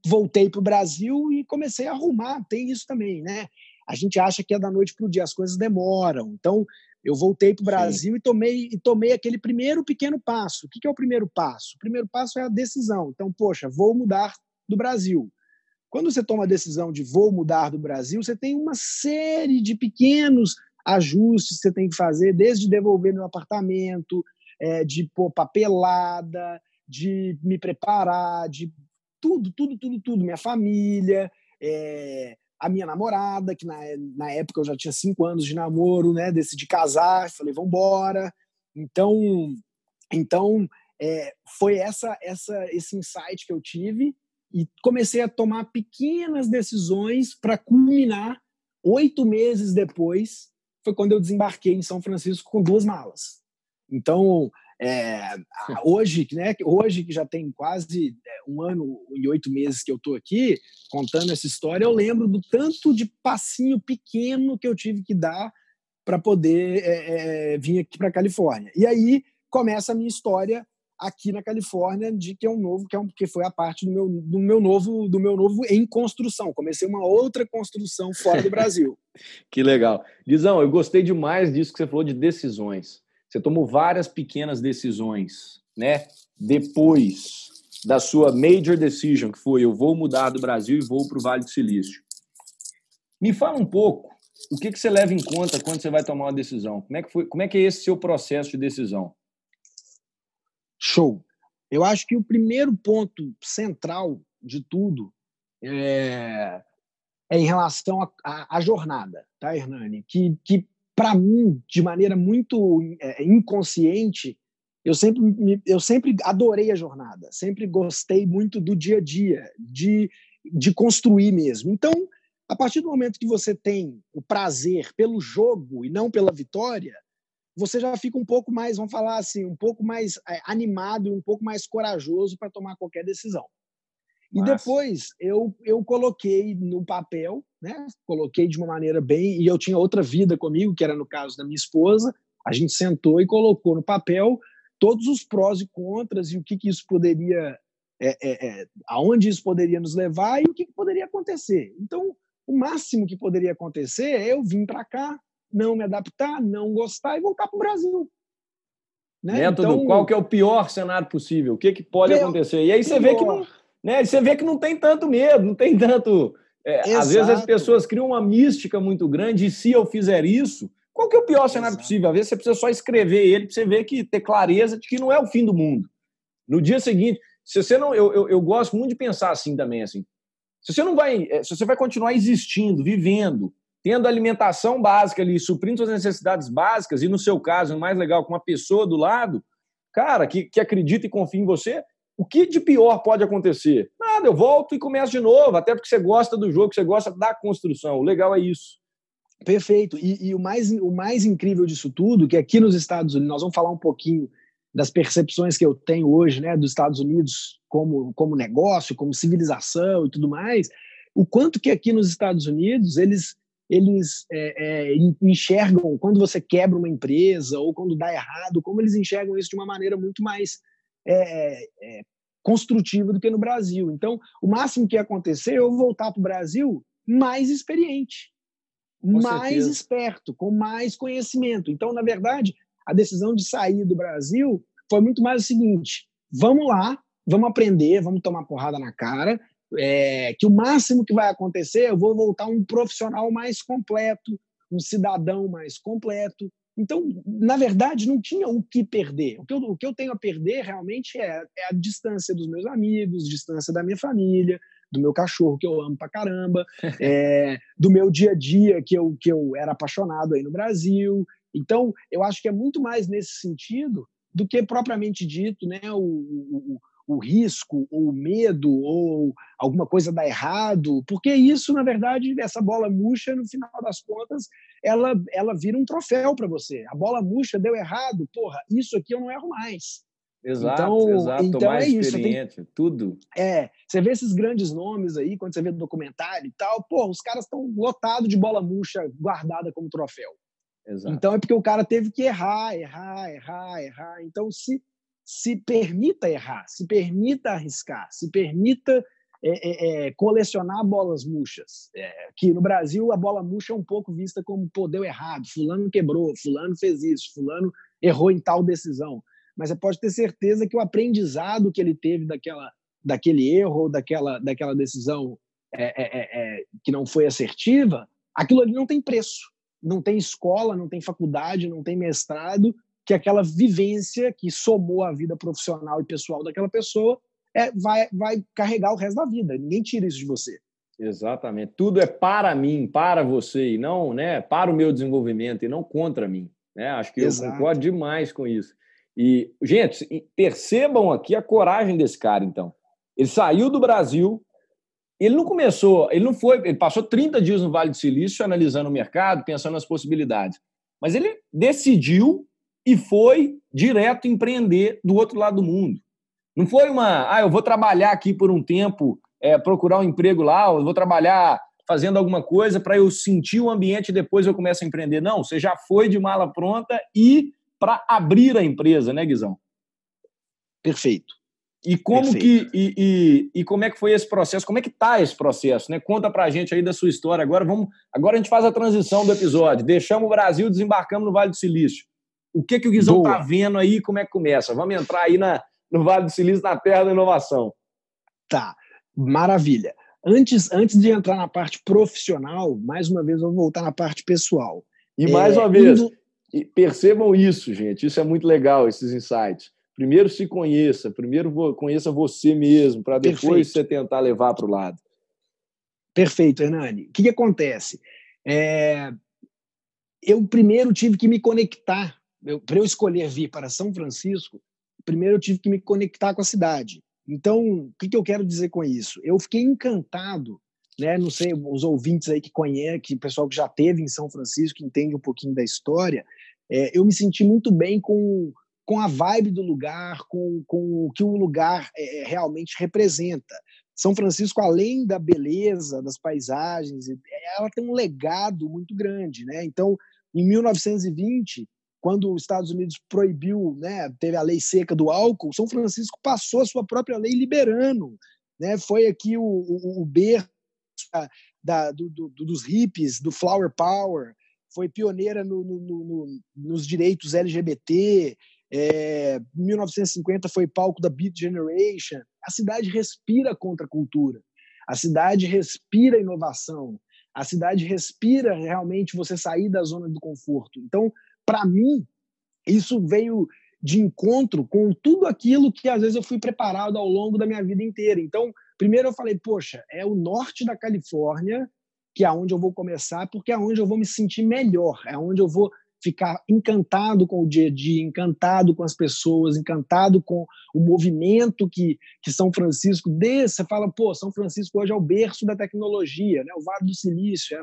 Speaker 1: Voltei para o Brasil e comecei a arrumar, tem isso também, né? A gente acha que é da noite para o dia, as coisas demoram. Então, eu voltei para o Brasil e tomei, e tomei aquele primeiro pequeno passo. O que, que é o primeiro passo? O primeiro passo é a decisão. Então, poxa, vou mudar do Brasil. Quando você toma a decisão de vou mudar do Brasil, você tem uma série de pequenos ajustes que você tem que fazer, desde devolver meu apartamento, é, de pôr papelada, de me preparar, de tudo, tudo, tudo, tudo. Minha família, é, a minha namorada, que na, na época eu já tinha cinco anos de namoro, né? Decidi casar, falei, vamos embora. Então, então é, foi essa, essa, esse insight que eu tive e comecei a tomar pequenas decisões para culminar oito meses depois foi quando eu desembarquei em São Francisco com duas malas. Então, é, hoje, né, hoje que já tem quase é, um ano e oito meses que eu estou aqui contando essa história, eu lembro do tanto de passinho pequeno que eu tive que dar para poder é, é, vir aqui para a Califórnia. E aí começa a minha história aqui na Califórnia de que é um novo que, é um, que foi a parte do meu, do meu novo do meu novo em construção. Comecei uma outra construção fora do Brasil.
Speaker 2: Que legal. Guizão eu gostei demais disso que você falou de decisões você tomou várias pequenas decisões, né? Depois da sua major decision, que foi eu vou mudar do Brasil e vou para o Vale do Silício. Me fala um pouco o que, que você leva em conta quando você vai tomar uma decisão. Como é que foi? Como é que é esse seu processo de decisão?
Speaker 1: Show. Eu acho que o primeiro ponto central de tudo é, é em relação à jornada, tá, Hernani? Que, que para mim, de maneira muito é, inconsciente, eu sempre, me, eu sempre adorei a jornada, sempre gostei muito do dia a dia, de, de construir mesmo. Então, a partir do momento que você tem o prazer pelo jogo e não pela vitória, você já fica um pouco mais, vamos falar assim, um pouco mais é, animado e um pouco mais corajoso para tomar qualquer decisão. E depois eu, eu coloquei no papel, né? Coloquei de uma maneira bem. E eu tinha outra vida comigo, que era no caso da minha esposa. A gente sentou e colocou no papel todos os prós e contras e o que, que isso poderia. É, é, é, aonde isso poderia nos levar e o que, que poderia acontecer. Então, o máximo que poderia acontecer é eu vir para cá, não me adaptar, não gostar e voltar para o Brasil.
Speaker 2: Né? Método, então, qual que é o pior cenário possível? O que, que pode acontecer? E aí você pior. vê que não, né? Você vê que não tem tanto medo, não tem tanto. É, às vezes as pessoas criam uma mística muito grande, e se eu fizer isso, qual que é o pior cenário Exato. possível? Às vezes você precisa só escrever ele para você ver que ter clareza de que não é o fim do mundo. No dia seguinte, se você não. Eu, eu, eu gosto muito de pensar assim também, assim. Se você não vai. É, se você vai continuar existindo, vivendo, tendo alimentação básica ali, suprindo suas necessidades básicas, e no seu caso, o mais legal, com uma pessoa do lado, cara, que, que acredita e confia em você, o que de pior pode acontecer? Nada, eu volto e começo de novo, até porque você gosta do jogo, você gosta da construção. O legal é isso.
Speaker 1: Perfeito. E, e, o, mais, o mais incrível disso tudo, que aqui nos Estados Unidos, nós vamos falar um pouquinho das percepções que eu tenho hoje, né, dos Estados Unidos como, como negócio, como civilização e tudo mais, o quanto que aqui nos Estados Unidos eles eles é, é, enxergam quando você quebra uma empresa ou quando dá errado, como eles enxergam isso de uma maneira muito mais é, é, construtiva do que no Brasil. Então, o máximo que ia acontecer é eu voltar para o Brasil mais experiente, com mais certeza. esperto, com mais conhecimento. Então, na verdade, a decisão de sair do Brasil foi muito mais o seguinte: vamos lá, vamos aprender, vamos tomar porrada na cara. É, que o máximo que vai acontecer, eu vou voltar um profissional mais completo, um cidadão mais completo, então, na verdade, não tinha o que perder. O que eu, o que eu tenho a perder realmente é, é a distância dos meus amigos, distância da minha família, do meu cachorro que eu amo pra caramba, é, do meu dia a dia que eu, que eu era apaixonado aí no Brasil. Então, eu acho que é muito mais nesse sentido do que propriamente dito, né, o, o, o risco, ou o medo, ou alguma coisa dá errado, porque isso, na verdade, essa bola murcha, no final das contas, ela, ela vira um troféu para você. A bola murcha deu errado, porra, isso aqui eu não erro mais.
Speaker 2: Exato, então, exato. Então mais é isso. Experiente, tem, tudo.
Speaker 1: É, você vê esses grandes nomes aí, quando você vê documentário e tal, pô, os caras estão lotados de bola murcha guardada como troféu. Exato. Então é porque o cara teve que errar, errar, errar, errar. Então se se permita errar, se permita arriscar, se permita é, é, é colecionar bolas murchas. É, que no Brasil a bola murcha é um pouco vista como pô, deu errado, fulano quebrou, fulano fez isso, fulano errou em tal decisão. Mas você pode ter certeza que o aprendizado que ele teve daquela, daquele erro, daquela, daquela decisão é, que não foi assertiva, aquilo ali não tem preço. Não tem escola, não tem faculdade, não tem mestrado que aquela vivência que somou a vida profissional e pessoal daquela pessoa é, vai, vai carregar o resto da vida. Ninguém tira isso de você.
Speaker 2: Exatamente. Tudo é para mim, para você, e não né, para o meu desenvolvimento, e não contra mim. Né? Acho que Exato. eu concordo demais com isso. E, gente, percebam aqui a coragem desse cara, então. Ele saiu do Brasil, ele não começou, ele não foi, ele passou 30 dias no Vale do Silício analisando o mercado, pensando nas possibilidades. Mas ele decidiu e foi direto empreender do outro lado do mundo. Não foi uma, ah, eu vou trabalhar aqui por um tempo, é, procurar um emprego lá, eu vou trabalhar fazendo alguma coisa para eu sentir o ambiente e depois eu começo a empreender. Não, você já foi de mala pronta e para abrir a empresa, né, Guizão?
Speaker 1: Perfeito.
Speaker 2: E como Perfeito. que e, e, e, como é que foi esse processo? Como é que tá esse processo? Né? Conta para a gente aí da sua história. Agora vamos, agora a gente faz a transição do episódio. Deixamos o Brasil, desembarcamos no Vale do Silício. O que, que o Guizão está vendo aí como é que começa? Vamos entrar aí na, no Vale do Silício, na terra da inovação.
Speaker 1: Tá, maravilha. Antes, antes de entrar na parte profissional, mais uma vez eu vou voltar na parte pessoal.
Speaker 2: E mais é, uma vez, indo... percebam isso, gente. Isso é muito legal, esses insights. Primeiro se conheça, primeiro conheça você mesmo, para depois Perfeito. você tentar levar para o lado.
Speaker 1: Perfeito, Hernani. O que, que acontece? É... Eu primeiro tive que me conectar para eu escolher vir para São Francisco, primeiro eu tive que me conectar com a cidade. Então, o que, que eu quero dizer com isso? Eu fiquei encantado, né? Não sei, os ouvintes aí que conhecem, que o pessoal que já teve em São Francisco, que entende um pouquinho da história, é, eu me senti muito bem com, com a vibe do lugar, com, com o que o lugar é, realmente representa. São Francisco, além da beleza, das paisagens, ela tem um legado muito grande, né? Então, em 1920, quando os Estados Unidos proibiu, né, teve a lei seca do álcool, São Francisco passou a sua própria lei liberando. Né? Foi aqui o, o, o berço da, do, do, dos hippies, do flower power, foi pioneira no, no, no, nos direitos LGBT. É, 1950 foi palco da Beat Generation. A cidade respira contra a cultura. A cidade respira inovação. A cidade respira realmente você sair da zona do conforto. Então, para mim, isso veio de encontro com tudo aquilo que às vezes eu fui preparado ao longo da minha vida inteira. Então, primeiro eu falei, poxa, é o norte da Califórnia que é onde eu vou começar, porque é onde eu vou me sentir melhor, é onde eu vou ficar encantado com o dia a dia, encantado com as pessoas, encantado com o movimento que, que São Francisco desse. Você fala, pô, São Francisco hoje é o berço da tecnologia, né? o Vale do Silício, é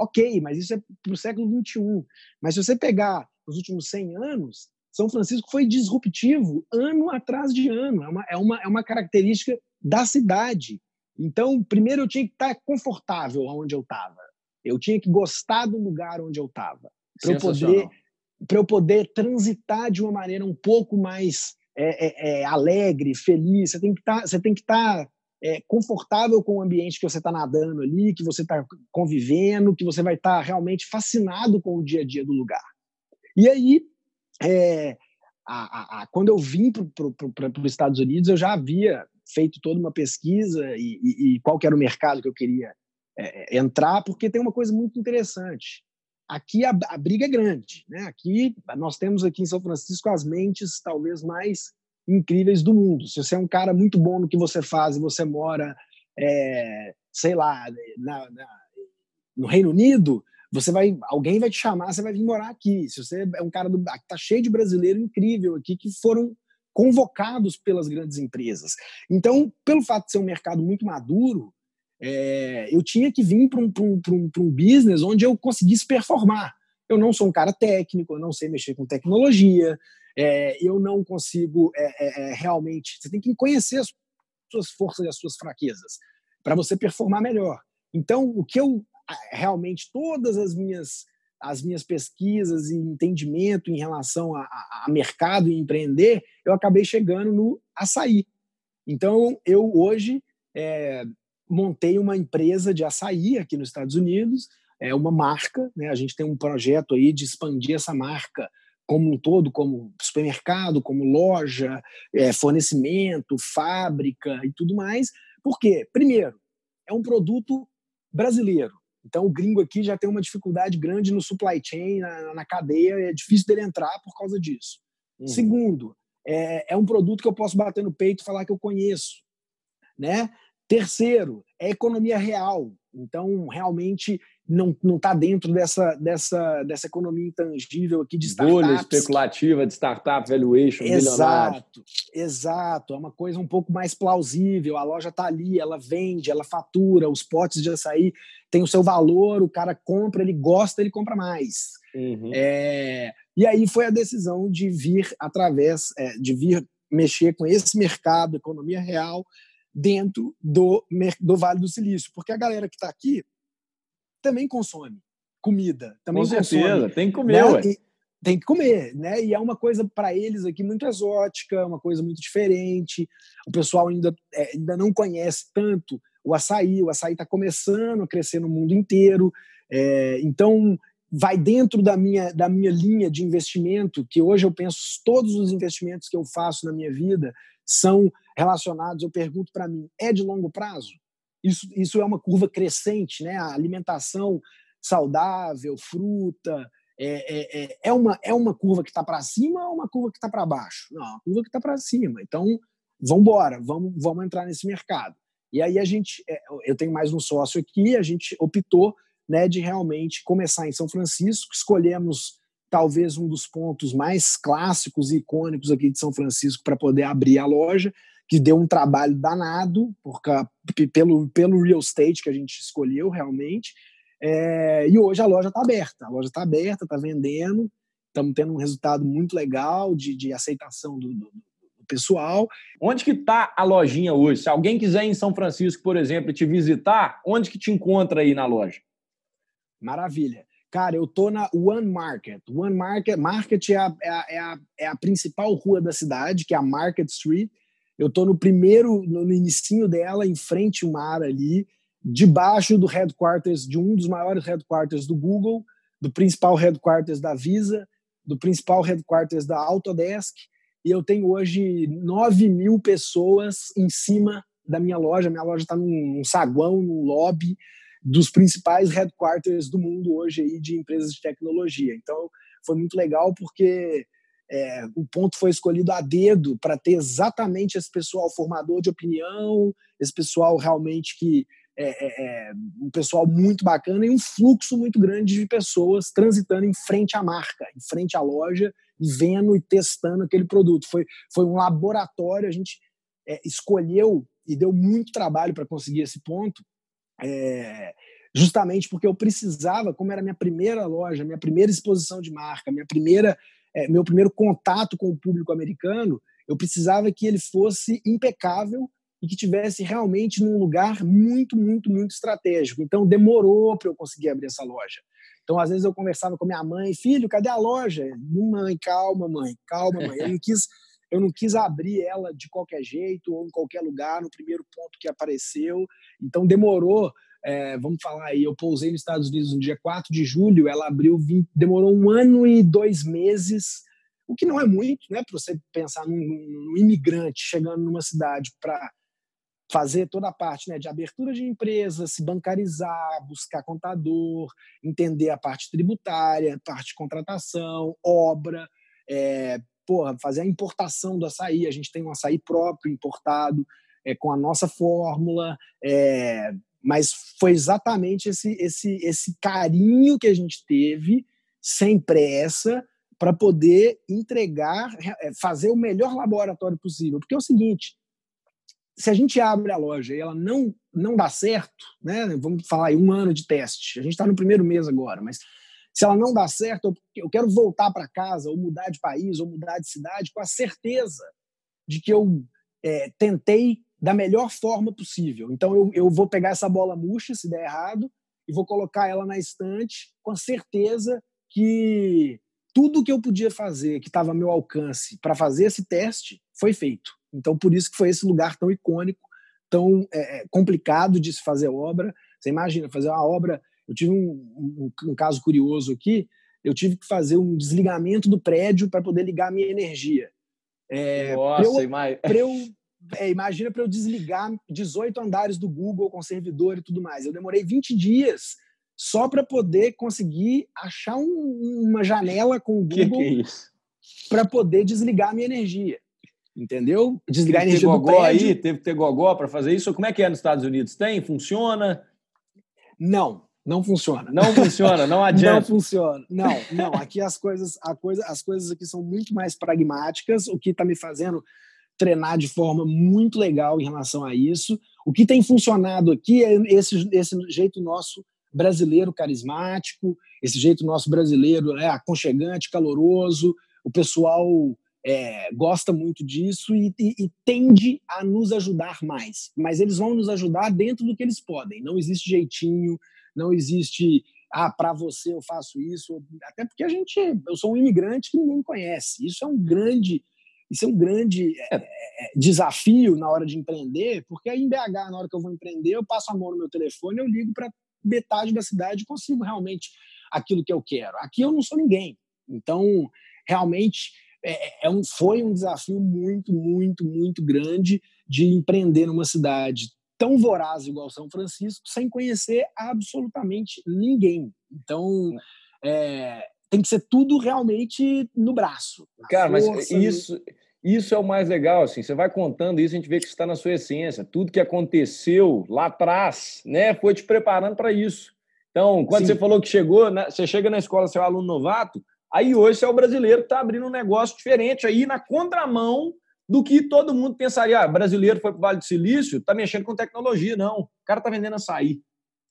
Speaker 1: Ok, mas isso é para o século XXI. Mas se você pegar os últimos 100 anos, São Francisco foi disruptivo ano atrás de ano. É uma, é uma, é uma característica da cidade. Então, primeiro eu tinha que estar confortável onde eu estava. Eu tinha que gostar do lugar onde eu estava. Para eu, poder, eu poder transitar de uma maneira um pouco mais é, é, é, alegre, feliz. Você tem que tá, estar tá é, confortável com o ambiente que você está nadando ali, que você está convivendo, que você vai estar tá realmente fascinado com o dia a dia do lugar. E aí, é, a, a, a, quando eu vim para os Estados Unidos, eu já havia feito toda uma pesquisa e, e, e qual era o mercado que eu queria é, é, entrar, porque tem uma coisa muito interessante. Aqui a, briga é grande, né? Aqui nós temos aqui em São Francisco as mentes talvez mais incríveis do mundo. Se você é um cara muito bom no que você faz e você mora, é, sei lá, na, na, no Reino Unido, você vai, alguém vai te chamar, você vai vir morar aqui. Se você é um cara do, tá cheio de brasileiro incrível aqui que foram convocados pelas grandes empresas. Então, pelo fato de ser um mercado muito maduro, é, eu tinha que vir para um, um, um, um business onde eu conseguisse performar. Eu não sou um cara técnico, eu não sei mexer com tecnologia, é, eu não consigo é, é, é realmente. Você tem que conhecer as suas forças e as suas fraquezas para você performar melhor. Então, o que eu realmente, todas as minhas as minhas pesquisas e entendimento em relação a, a, a, mercado e empreender, eu acabei chegando no açaí. Então, eu hoje é, montei uma empresa de açaí aqui nos Estados Unidos, é uma marca, né? a gente tem um projeto aí de expandir essa marca como um todo, como supermercado, como loja, é, fornecimento, fábrica e tudo mais. Por quê? Primeiro, é um produto brasileiro. Então, o gringo aqui já tem uma dificuldade grande no supply chain, na, na cadeia, é difícil dele entrar por causa disso. Uhum. Segundo, é, é, um produto que eu posso bater no peito e falar que eu conheço. Né? Terceiro, é economia real. Então, realmente não está dentro dessa, dessa, dessa economia intangível aqui de startups. Bolha
Speaker 2: especulativa de startup, valuation,
Speaker 1: Exato, exato. É uma coisa um pouco mais plausível. A loja está ali, ela vende, ela fatura, os potes de açaí têm o seu valor, o cara compra, ele gosta, ele compra mais. Uhum. É, e aí foi a decisão de vir através, é, de vir mexer com esse mercado, economia real, dentro do, do Vale do Silício. Porque a galera que está aqui também consome comida. Também
Speaker 2: Com certeza,
Speaker 1: consome,
Speaker 2: tem que comer, né?
Speaker 1: E, tem que comer, né? E é uma coisa para eles aqui muito exótica, uma coisa muito diferente. O pessoal ainda, é, ainda não conhece tanto o açaí. O açaí está começando a crescer no mundo inteiro. É, então, vai dentro da minha, da minha linha de investimento, que hoje eu penso todos os investimentos que eu faço na minha vida são relacionados. Eu pergunto para mim, é de longo prazo? Isso, isso é uma curva crescente, né? A alimentação saudável, fruta, é, é, é, é uma, é uma curva que está para cima ou uma curva que está para baixo? Não, uma curva que está para cima. Então, vamos embora, vamos, vamos entrar nesse mercado. E aí a gente, é, eu tenho mais um sócio aqui, a gente optou né, de realmente começar em São Francisco, escolhemos talvez um dos pontos mais clássicos e icônicos aqui de São Francisco para poder abrir a loja, que deu um trabalho danado por, pelo, pelo real estate que a gente escolheu realmente. É, e hoje a loja está aberta. A loja está aberta, está vendendo. Estamos tendo um resultado muito legal de, de aceitação do, do, do pessoal.
Speaker 2: Onde que está a lojinha hoje? Se alguém quiser ir em São Francisco, por exemplo, te visitar, onde que te encontra aí na loja?
Speaker 1: Maravilha. Cara, eu tô na One Market. One Market, Market é a, é a, é a, é a principal rua da cidade, que é a Market Street. Eu estou no primeiro, no, no inicinho dela, em frente ao mar ali, debaixo do headquarters, de um dos maiores headquarters do Google, do principal headquarters da Visa, do principal headquarters da Autodesk, e eu tenho hoje 9 mil pessoas em cima da minha loja. Minha loja está num, num saguão, num lobby dos principais headquarters do mundo hoje aí de empresas de tecnologia. Então, foi muito legal porque é, o ponto foi escolhido a dedo para ter exatamente esse pessoal formador de opinião, esse pessoal realmente que é, é, é, um pessoal muito bacana e um fluxo muito grande de pessoas transitando em frente à marca, em frente à loja e vendo e testando aquele produto. Foi, foi um laboratório, a gente é, escolheu e deu muito trabalho para conseguir esse ponto, é, justamente porque eu precisava, como era minha primeira loja, minha primeira exposição de marca, minha primeira é, meu primeiro contato com o público americano, eu precisava que ele fosse impecável e que tivesse realmente num lugar muito, muito, muito estratégico. Então demorou para eu conseguir abrir essa loja. Então às vezes eu conversava com minha mãe, filho, cadê a loja? Mãe, calma, mãe, calma, mãe. Eu não quis, eu não quis abrir ela de qualquer jeito ou em qualquer lugar no primeiro ponto que apareceu. Então demorou é, vamos falar aí, eu pousei nos Estados Unidos no dia 4 de julho, ela abriu, 20, demorou um ano e dois meses, o que não é muito, né, para você pensar num, num, imigrante chegando numa cidade para fazer toda a parte né, de abertura de empresa, se bancarizar, buscar contador, entender a parte tributária, parte de contratação, obra, é, porra, fazer a importação do açaí, a gente tem um açaí próprio importado, é, com a nossa fórmula, é, mas foi exatamente esse, esse, esse carinho que a gente teve, sem pressa, para poder entregar, é, fazer o melhor laboratório possível. Porque é o seguinte, se a gente abre a loja e ela não não dá certo, né? Vamos falar aí um ano de teste. A gente está no primeiro mês agora, mas se ela não dá certo, eu quero voltar para casa, ou mudar de país, ou mudar de cidade, com a certeza de que eu é, tentei da melhor forma possível. Então eu, eu vou pegar essa bola murcha, se der errado, e vou colocar ela na estante com a certeza que tudo que eu podia fazer, que estava ao meu alcance para fazer esse teste, foi feito. Então, por isso que foi esse lugar tão icônico, tão é, é, complicado de se fazer obra. Você imagina, fazer uma obra... Eu tive um, um, um caso curioso aqui, eu tive que fazer um desligamento do prédio para poder ligar a minha energia.
Speaker 2: É, Nossa,
Speaker 1: para eu, é, imagina para eu desligar 18 andares do Google com servidor e tudo mais. Eu demorei 20 dias só para poder conseguir achar um, uma janela com o Google
Speaker 2: que é
Speaker 1: para poder desligar a minha energia. Entendeu?
Speaker 2: Desligar a energia do prédio. aí, teve que ter gogó para fazer isso. Como é que é nos Estados Unidos? Tem? Funciona?
Speaker 1: Não, não funciona.
Speaker 2: Não funciona, não adianta.
Speaker 1: Não funciona. Não, não. Aqui as coisas, a coisa, as coisas aqui são muito mais pragmáticas. O que está me fazendo treinar de forma muito legal em relação a isso. O que tem funcionado aqui é esse, esse jeito nosso brasileiro carismático, esse jeito nosso brasileiro né, aconchegante, caloroso. O pessoal é, gosta muito disso e, e, e, tende a nos ajudar mais. Mas eles vão nos ajudar dentro do que eles podem. Não existe jeitinho, não existe. Ah, para você eu faço isso. Até porque a gente. Eu sou um imigrante que ninguém conhece. Isso é um grande isso é um grande é, é, é, desafio na hora de empreender, porque aí em BH, na hora que eu vou empreender, eu passo a mão no meu telefone, eu ligo para metade da cidade e consigo realmente aquilo que eu quero. Aqui eu não sou ninguém. Então, realmente, é, é um, foi um desafio muito, muito, muito grande de empreender numa cidade tão voraz igual São Francisco sem conhecer absolutamente ninguém. Então, é, tem que ser tudo realmente no braço.
Speaker 2: Cara, força, mas isso, isso é o mais legal, assim, você vai contando isso, a gente vê que está na sua essência. Tudo que aconteceu lá atrás, né, foi te preparando para isso. Então, quando Sim. você falou que chegou, né, você chega na escola, você é um aluno novato, aí hoje você é o brasileiro que está abrindo um negócio diferente aí na contramão do que todo mundo pensaria. Ah, brasileiro foi para o Vale do Silício, está mexendo com tecnologia. Não, o cara está vendendo açaí.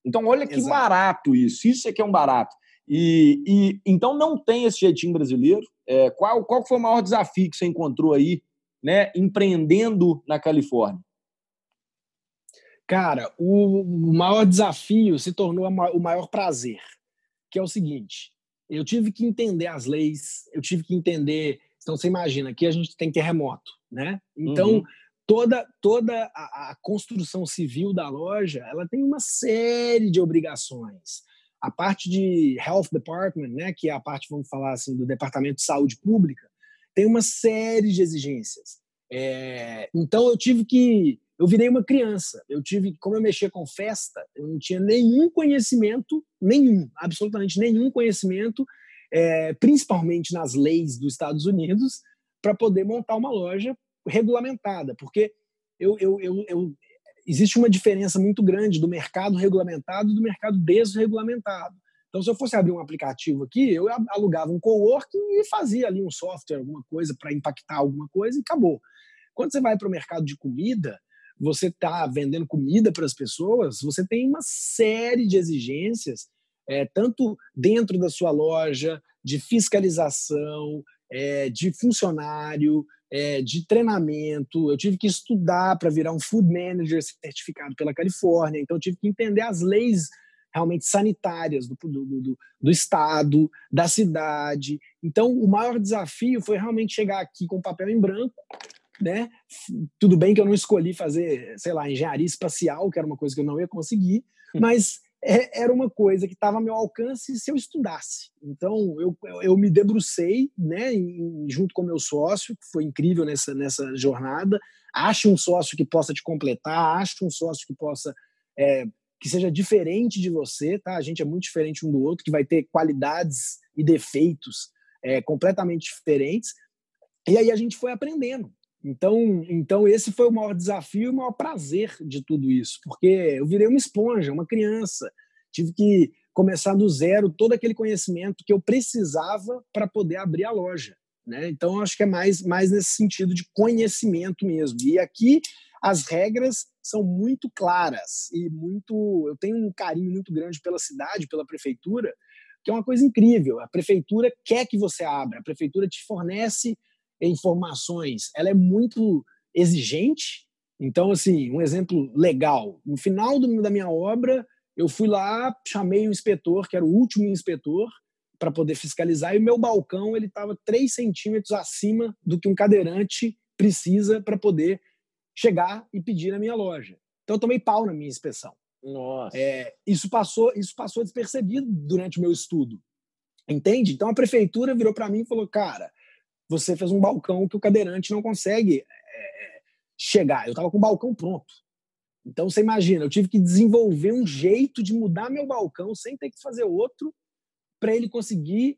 Speaker 2: Então, olha que Exato. barato isso. Isso é que é um barato. E, e então não tem esse jeitinho brasileiro. É, qual, qual foi o maior desafio que você encontrou aí, né, empreendendo na Califórnia?
Speaker 1: Cara, o, maior desafio se tornou o maior prazer, que é o seguinte: eu tive que entender as leis, eu tive que entender. Então você imagina que a gente tem terremoto, né? Então uhum. toda toda a, a construção civil da loja, ela tem uma série de obrigações a parte de Health Department, né, que é a parte, vamos falar assim, do Departamento de Saúde Pública, tem uma série de exigências. É, então eu tive que, eu virei uma criança. Eu tive, como eu mexia com festa, eu não tinha nenhum conhecimento, nenhum, absolutamente nenhum conhecimento, é, principalmente nas leis dos Estados Unidos, para poder montar uma loja regulamentada, porque eu, eu, eu, eu existe uma diferença muito grande do mercado regulamentado e do mercado desregulamentado. Então, se eu fosse abrir um aplicativo aqui, eu alugava um coworking e fazia ali um software, alguma coisa para impactar alguma coisa e acabou. Quando você vai para o mercado de comida, você está vendendo comida para as pessoas, você tem uma série de exigências, é, tanto dentro da sua loja, de fiscalização, é, de funcionário, é, de treinamento, eu tive que estudar para virar um food manager certificado pela Califórnia, então eu tive que entender as leis realmente sanitárias do, do, do, do, estado, da cidade. Então, o maior desafio foi realmente chegar aqui com papel em branco, né? Tudo bem que eu não escolhi fazer, sei lá, engenharia espacial, que era uma coisa que eu não ia conseguir, hum. mas era uma coisa que estava ao meu alcance se eu estudasse. Então, eu, eu me debrucei, né, junto com meu sócio, que foi incrível nessa, nessa jornada. Ache um sócio que possa te completar, ache um sócio que possa. É, que seja diferente de você, tá? A gente é muito diferente um do outro, que vai ter qualidades e defeitos é, completamente diferentes. E aí a gente foi aprendendo. Então, então esse foi o maior desafio o maior prazer de tudo isso, porque eu virei uma esponja, uma criança. Tive que começar do zero todo aquele conhecimento que eu precisava para poder abrir a loja. Né? Então, acho que é mais, mais nesse sentido de conhecimento mesmo. E aqui as regras são muito claras e muito. Eu tenho um carinho muito grande pela cidade, pela prefeitura, que é uma coisa incrível. A prefeitura quer que você abra, a prefeitura te fornece informações, ela é muito exigente. Então, assim, um exemplo legal: no final do, da minha obra, eu fui lá, chamei o inspetor, que era o último inspetor, para poder fiscalizar, e o meu balcão ele estava 3 centímetros acima do que um cadeirante precisa para poder chegar e pedir na minha loja. Então eu tomei pau na minha inspeção.
Speaker 2: Nossa.
Speaker 1: É, isso passou isso passou despercebido durante o meu estudo. Entende? Então a prefeitura virou para mim e falou: "Cara, você fez um balcão que o cadeirante não consegue é, chegar. Eu estava com o balcão pronto. Então você imagina, eu tive que desenvolver um jeito de mudar meu balcão sem ter que fazer outro para ele conseguir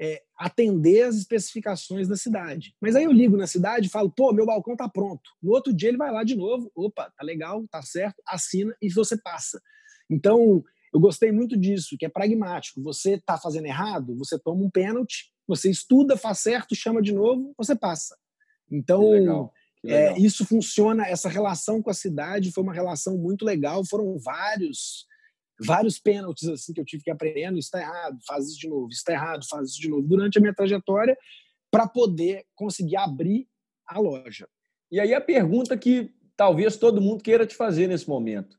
Speaker 1: é, atender as especificações da cidade. Mas aí eu ligo na cidade e falo, pô, meu balcão tá pronto. No outro dia ele vai lá de novo, opa, tá legal, tá certo, assina e você passa. Então, eu gostei muito disso, que é pragmático. Você tá fazendo errado, você toma um pênalti, você estuda, faz certo, chama de novo, você passa. Então, é, isso funciona, essa relação com a cidade foi uma relação muito legal. Foram vários vários pênaltis assim que eu tive que aprender, isso está errado, faz isso de novo, está errado, faz isso de novo, durante a minha trajetória, para poder conseguir abrir a loja.
Speaker 2: E aí a pergunta que talvez todo mundo queira te fazer nesse momento.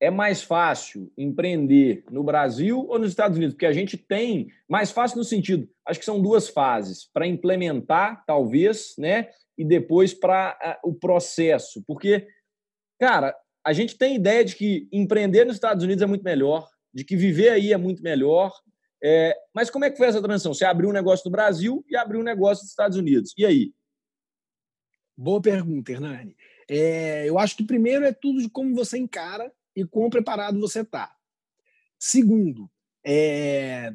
Speaker 2: É mais fácil empreender no Brasil ou nos Estados Unidos? Porque a gente tem mais fácil no sentido, acho que são duas fases para implementar, talvez, né? e depois para uh, o processo. Porque, cara, a gente tem ideia de que empreender nos Estados Unidos é muito melhor, de que viver aí é muito melhor. É, mas como é que foi essa transição? Você abriu um negócio no Brasil e abriu um negócio nos Estados Unidos. E aí?
Speaker 1: Boa pergunta, Hernani. É, eu acho que primeiro é tudo de como você encara e quão preparado você está. Segundo, é,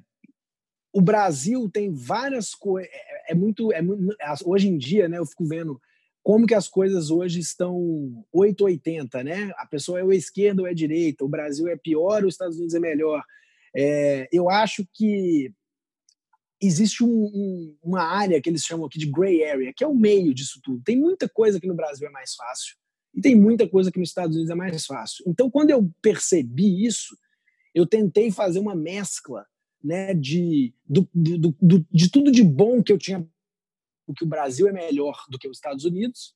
Speaker 1: o Brasil tem várias coisas. É, é, muito, é muito. Hoje em dia, né, eu fico vendo como que as coisas hoje estão 880, né? A pessoa é ou esquerda ou é direita, o Brasil é pior, os Estados Unidos é melhor. É, eu acho que existe um, um, uma área que eles chamam aqui de gray area, que é o meio disso tudo. Tem muita coisa que no Brasil é mais fácil e tem muita coisa que nos Estados Unidos é mais fácil. Então, quando eu percebi isso, eu tentei fazer uma mescla né, de, do, do, do, de tudo de bom que eu tinha, que o Brasil é melhor do que os Estados Unidos,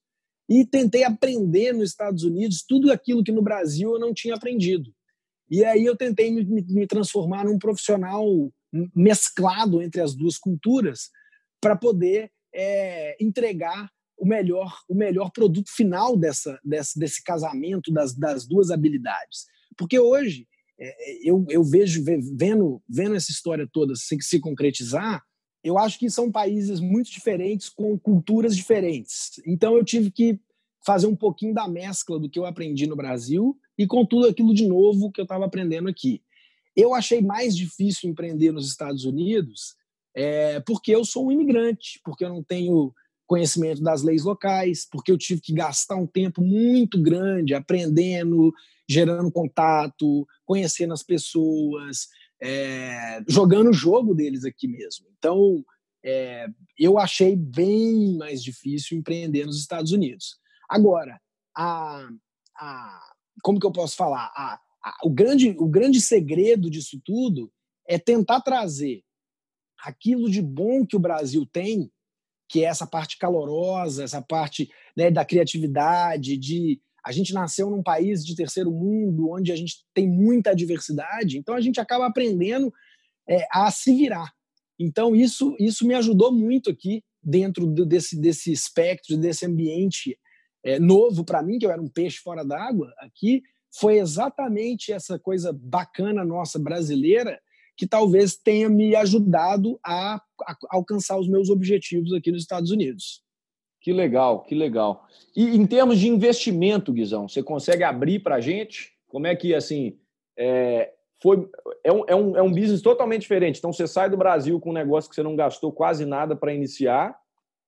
Speaker 1: e tentei aprender nos Estados Unidos tudo aquilo que no Brasil eu não tinha aprendido. E aí eu tentei me, me transformar num profissional mesclado entre as duas culturas para poder é, entregar o melhor, o melhor produto final dessa, desse, desse casamento das, das duas habilidades. Porque hoje é, eu, eu vejo, vendo, vendo essa história toda se, se concretizar, eu acho que são países muito diferentes, com culturas diferentes. Então eu tive que fazer um pouquinho da mescla do que eu aprendi no Brasil e com tudo aquilo de novo que eu estava aprendendo aqui. Eu achei mais difícil empreender nos Estados Unidos é, porque eu sou um imigrante, porque eu não tenho conhecimento das leis locais, porque eu tive que gastar um tempo muito grande aprendendo, gerando contato, conhecendo as pessoas, é, jogando o jogo deles aqui mesmo. Então, é, eu achei bem mais difícil empreender nos Estados Unidos. Agora, a, a, como que eu posso falar? A, o, grande, o grande segredo disso tudo é tentar trazer aquilo de bom que o Brasil tem, que é essa parte calorosa, essa parte né, da criatividade, de a gente nasceu num país de terceiro mundo, onde a gente tem muita diversidade, então a gente acaba aprendendo é, a se virar. Então isso, isso me ajudou muito aqui dentro desse, desse espectro, desse ambiente é, novo para mim, que eu era um peixe fora d'água aqui, foi exatamente essa coisa bacana nossa brasileira que talvez tenha me ajudado a, a alcançar os meus objetivos aqui nos Estados Unidos.
Speaker 2: Que legal, que legal. E em termos de investimento, Guizão, você consegue abrir para a gente? Como é que, assim, é, foi, é, um, é, um, é um business totalmente diferente. Então, você sai do Brasil com um negócio que você não gastou quase nada para iniciar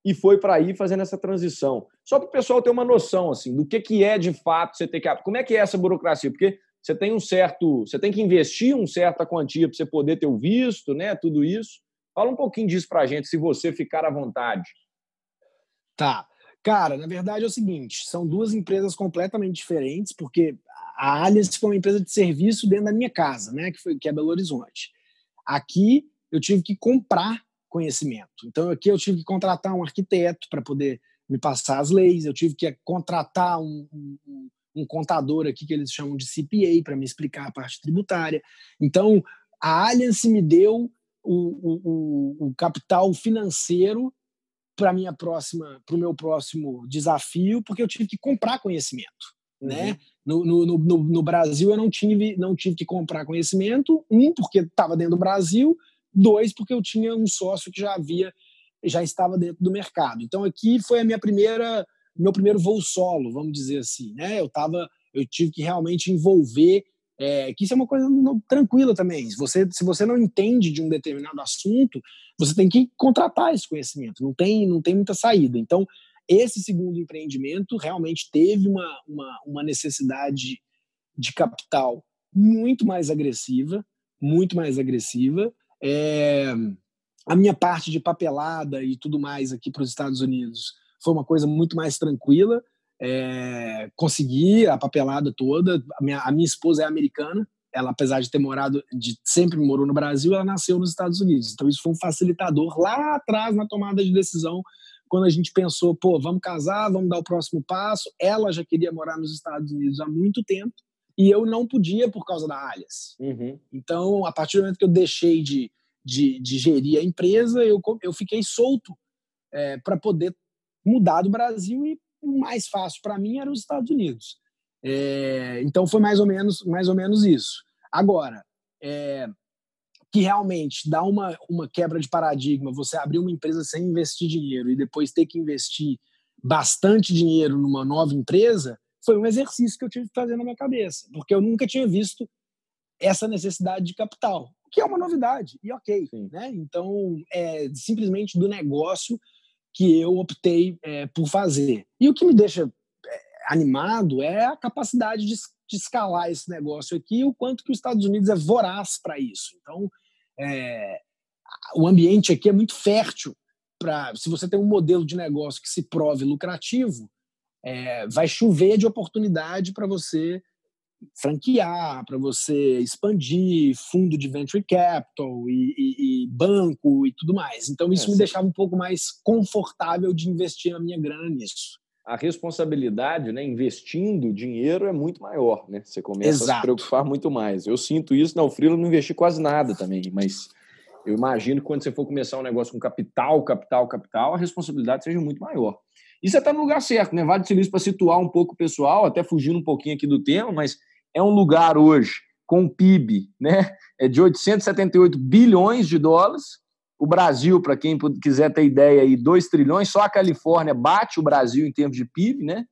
Speaker 2: e foi para aí fazendo essa transição. Só para o pessoal ter uma noção, assim, do que, que é de fato você ter que... Como é que é essa burocracia? Porque você tem um certo, você tem que investir uma certa quantia para você poder ter o visto, né? Tudo isso. Fala um pouquinho disso para a gente, se você ficar à vontade.
Speaker 1: Tá. Cara, na verdade é o seguinte: são duas empresas completamente diferentes, porque a Alias foi uma empresa de serviço dentro da minha casa, né? Que, foi, que é Belo Horizonte. Aqui eu tive que comprar conhecimento. Então aqui eu tive que contratar um arquiteto para poder me passar as leis, eu tive que contratar um, um, um contador aqui que eles chamam de CPA para me explicar a parte tributária. Então a Allianz me deu o, o, o capital financeiro para minha próxima, para o meu próximo desafio, porque eu tive que comprar conhecimento, uhum. né? No, no, no, no, Brasil eu não tive, não tive que comprar conhecimento, um porque estava dentro do Brasil, dois porque eu tinha um sócio que já havia, já estava dentro do mercado. Então aqui foi a minha primeira, meu primeiro voo solo, vamos dizer assim, né? Eu tava, eu tive que realmente envolver é, que isso é uma coisa tranquila também. Se você, se você não entende de um determinado assunto, você tem que contratar esse conhecimento. Não tem, não tem muita saída. Então, esse segundo empreendimento realmente teve uma, uma, uma necessidade de capital muito mais agressiva, muito mais agressiva. É, a minminha parte de papelada e tudo mais aqui para os Estados Unidos foi uma coisa muito mais tranquila é, consegui a papelada toda. A minha, a minha esposa é americana, ela, apesar de ter morado, de sempre morou no Brasil, ela nasceu nos Estados Unidos. Então, isso foi um facilitador lá atrás na tomada de decisão, quando a gente pensou, pô, vamos casar, vamos dar o próximo passo. Ela já queria morar nos Estados Unidos há muito tempo e eu não podia por causa da Alias. Uhum. Então, a partir do momento que eu deixei de, de, de gerir a empresa, eu, eu fiquei solto é, para poder mudar do Brasil e o mais fácil para mim era os Estados Unidos. É, então foi mais ou menos mais ou menos isso. Agora, é, que realmente dá uma, uma quebra de paradigma, você abrir uma empresa sem investir dinheiro e depois ter que investir bastante dinheiro numa nova empresa, foi um exercício que eu tive que fazer na minha cabeça, porque eu nunca tinha visto essa necessidade de capital, que é uma novidade, e ok. Né? Então, é simplesmente do negócio que eu optei é, por fazer. E o que me deixa é, animado é a capacidade de, de, escalar esse negócio aqui o quanto que os Estados Unidos é voraz para isso. Então, é, o ambiente aqui é muito fértil para se você tem um modelo de negócio que se prove lucrativo, é, vai chover de oportunidade para você franquear, para você expandir fundo de venture capital e, e, e banco e tudo mais. Então isso é, me deixava um pouco mais confortável de investir a minha grana nisso.
Speaker 2: A responsabilidade, né, investindo dinheiro é muito maior, né? Você começa Exato. a se preocupar muito mais. Eu sinto isso, não, o Frilo não investi quase nada também, mas eu imagino que quando você for começar um negócio com capital, capital, capital, a responsabilidade seja muito maior. E você está no lugar certo, né? Vale Silício para situar um pouco o pessoal, até fugindo um pouquinho aqui do tema, mas é um lugar hoje com PIB né, é de 878 bilhões de dólares. O Brasil, para quem quiser ter ideia, aí, 2 trilhões. Só a Califórnia bate o Brasil em termos de PIB, né?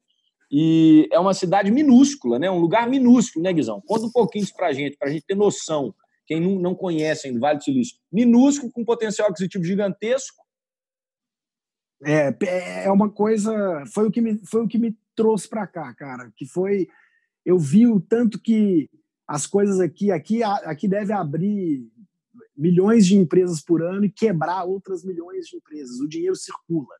Speaker 2: E é uma cidade minúscula, né? Um lugar minúsculo, né, Guizão? Conta um pouquinho isso para a gente, para a gente ter noção. Quem não, não conhece ainda Vale do Silício. Minúsculo, com potencial aquisitivo gigantesco.
Speaker 1: É, é uma coisa. Foi o que me, foi o que me trouxe para cá, cara. Que foi eu vi o tanto que as coisas aqui, aqui, aqui deve abrir milhões de empresas por ano e quebrar outras milhões de empresas. O dinheiro circula,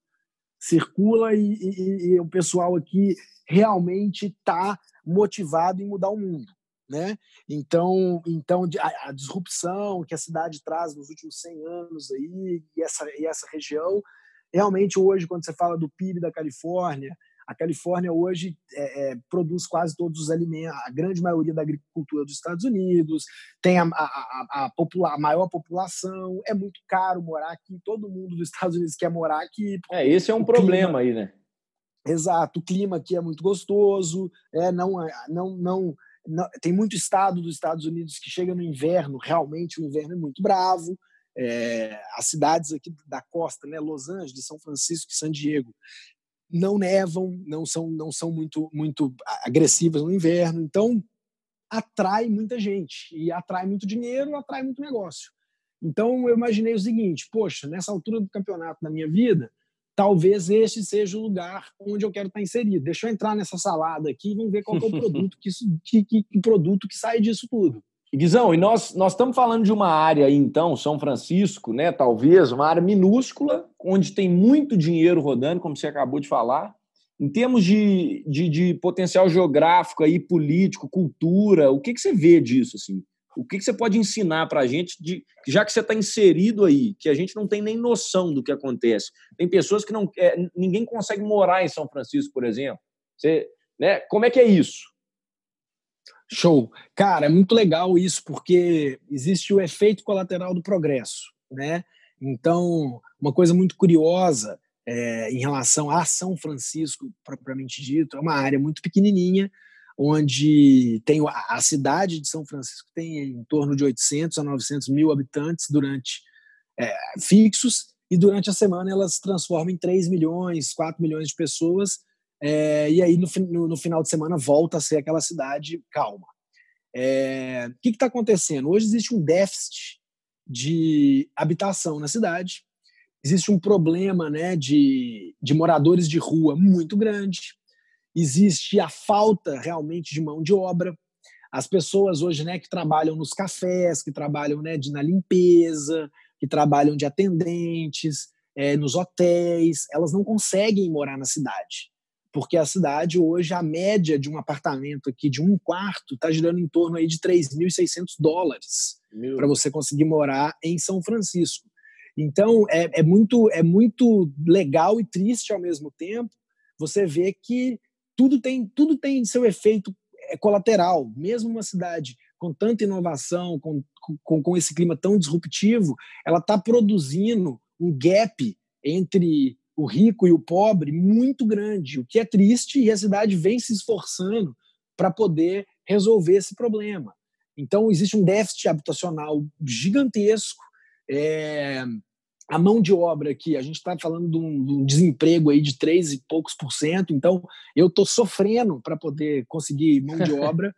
Speaker 1: circula e, e, e o pessoal aqui realmente está motivado em mudar o mundo. Né? Então, então a, a, disrupção que a cidade traz nos últimos 100 anos aí e essa, e essa região, realmente hoje quando você fala do PIB da Califórnia, a Califórnia hoje é, é, produz quase todos os alimentos, a grande maioria da agricultura dos Estados Unidos, tem a, a, a, a, maior população, é muito caro morar aqui, todo mundo dos Estados Unidos quer morar aqui.
Speaker 2: É, esse é um problema clima, aí, né?
Speaker 1: Exato, o clima aqui é muito gostoso, é, não, não, não, não, tem muito estado dos Estados Unidos que chega no inverno, realmente o inverno é muito bravo, é, as cidades aqui da costa, né, Los Angeles, São Francisco e San Diego, não nevam, não são, não são muito, muito agressivas no inverno. Então, atrai muita gente e atrai muito dinheiro, atrai muito negócio. Então, eu imaginei o seguinte: poxa, nessa altura do campeonato da minha vida, talvez este seja o lugar onde eu quero estar inserido. Deixa eu entrar nessa salada aqui e vamos ver qual é o produto que, isso, que, que, que produto que sai disso tudo.
Speaker 2: Guizão, e nós, nós estamos falando de uma área aí, então, São Francisco, né? Talvez, uma área minúscula, onde tem muito dinheiro rodando, como você acabou de falar. Em termos de, de, de potencial geográfico aí, político, cultura, o que, que você vê disso? Assim? O que, que você pode ensinar para a gente, de, já que você está inserido aí, que a gente não tem nem noção do que acontece? Tem pessoas que não. É, ninguém consegue morar em São Francisco, por exemplo. Você, né? Como é que é isso?
Speaker 1: Show. Cara, é muito legal isso, porque existe o efeito colateral do progresso, né? Então, uma coisa muito curiosa é, em relação a São Francisco, propriamente dito, é uma área muito pequenininha, onde tem a, cidade de São Francisco tem em torno de 800 a 900 mil habitantes durante é, fixos, e durante a semana elas se transformam em 3 milhões, 4 milhões de pessoas, é, e aí, no, no, no, final de semana, volta a ser aquela cidade calma. É, o que está acontecendo? Hoje existe um déficit de habitação na cidade, existe um problema né, de, de moradores de rua muito grande, existe a falta realmente de mão de obra. As pessoas hoje né, que trabalham nos cafés, que trabalham né, de, na limpeza, que trabalham de atendentes, é, nos hotéis, elas não conseguem morar na cidade porque a cidade hoje, a média de um apartamento aqui de um quarto está girando em torno aí de 3.600 dólares para você conseguir morar em São Francisco. Então, é, é, muito, é muito legal e triste ao mesmo tempo você ver que tudo tem, tudo tem seu efeito é, colateral. Mesmo uma cidade com tanta inovação, com, com, com esse clima tão disruptivo, ela está produzindo um gap entre o rico e o pobre muito grande, o que é triste e a cidade vem se esforçando para poder resolver esse problema. Então, existe um déficit habitacional gigantesco. É, a mão de obra aqui, a gente está falando de um, de um, desemprego aí de 3 e poucos por cento, então eu estou sofrendo para poder conseguir mão de obra.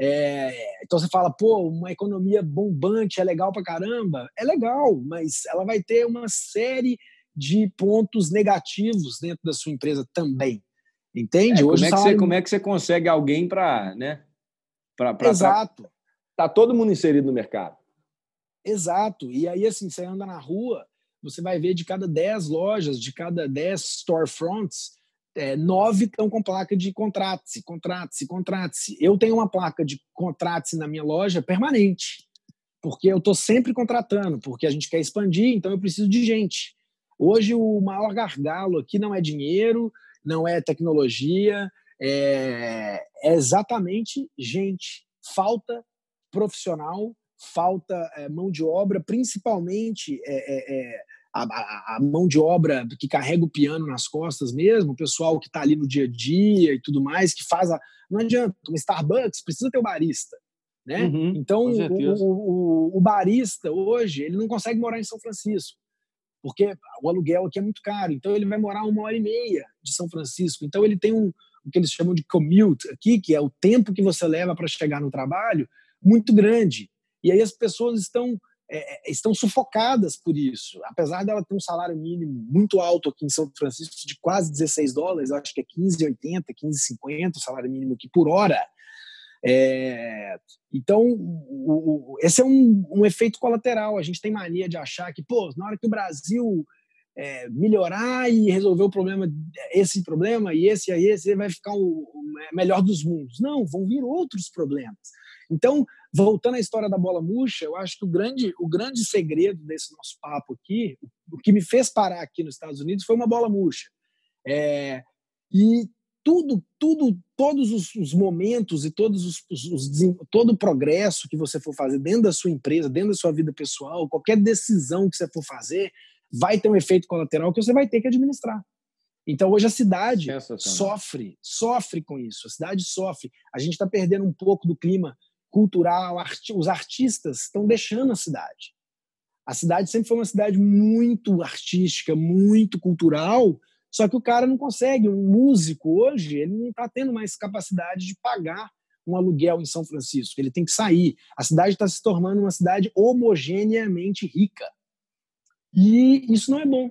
Speaker 1: É, então você fala, pô, uma economia bombante é legal para caramba? É legal, mas ela vai ter uma série de pontos negativos dentro da sua empresa também. Entende?
Speaker 2: É, Hoje como, é que salário... você, como é que você consegue alguém para. Né, pra, pra,
Speaker 1: Exato.
Speaker 2: Pra... Tá todo mundo inserido no mercado.
Speaker 1: Exato. E aí, assim, você anda na rua, você vai ver de cada 10 lojas, de cada 10 storefronts, é, nove estão com placa de contrate-se, contrate-se, contrate-se. Eu tenho uma placa de contrate-se na minha loja permanente, porque eu estou sempre contratando, porque a gente quer expandir, então eu preciso de gente. Hoje, o maior gargalo aqui não é dinheiro, não é tecnologia, é, é exatamente gente. Falta profissional, falta é, mão de obra, principalmente é, é, é a, a, mão de obra que carrega o piano nas costas mesmo, o pessoal que está ali no dia a dia e tudo mais, que faz a. Não adianta, uma Starbucks precisa ter o barista. Né? Uhum, então, o, o, o, barista hoje ele não consegue morar em São Francisco porque o aluguel aqui é muito caro. Então ele vai morar uma hora e meia de São Francisco. Então ele tem um o que eles chamam de commute aqui, que é o tempo que você leva para chegar no trabalho, muito grande. E aí as pessoas estão é, é, estão sufocadas por isso. Apesar dela ter um salário mínimo muito alto aqui em São Francisco, de quase 16 dólares, acho que é 15,80, 15,50 o salário mínimo aqui por hora, é, então, o, o, esse é um, um, efeito colateral. A gente tem mania de achar que, pô, na hora que o Brasil é, melhorar e resolver o problema, esse problema e esse e esse, vai ficar o, o, melhor dos mundos. Não, vão vir outros problemas. Então, voltando à história da bola murcha, eu acho que o grande, o grande segredo desse nosso papo aqui, o que me fez parar aqui nos Estados Unidos foi uma bola murcha. É, e tudo, tudo, todos os, os momentos e todos os, os, todo o progresso que você for fazer dentro da sua empresa, dentro da sua vida pessoal, qualquer decisão que você for fazer, vai ter um efeito colateral que você vai ter que administrar. Então hoje a cidade sofre, sofre com isso. A cidade sofre. A gente está perdendo um pouco do clima cultural. Os artistas estão deixando a cidade. A cidade sempre foi uma cidade muito artística, muito cultural, só que o cara não consegue. Um músico hoje, ele não está tendo mais capacidade de pagar um aluguel em São Francisco. Ele tem que sair. A cidade está se tornando uma cidade homogeneamente rica. E isso não é bom.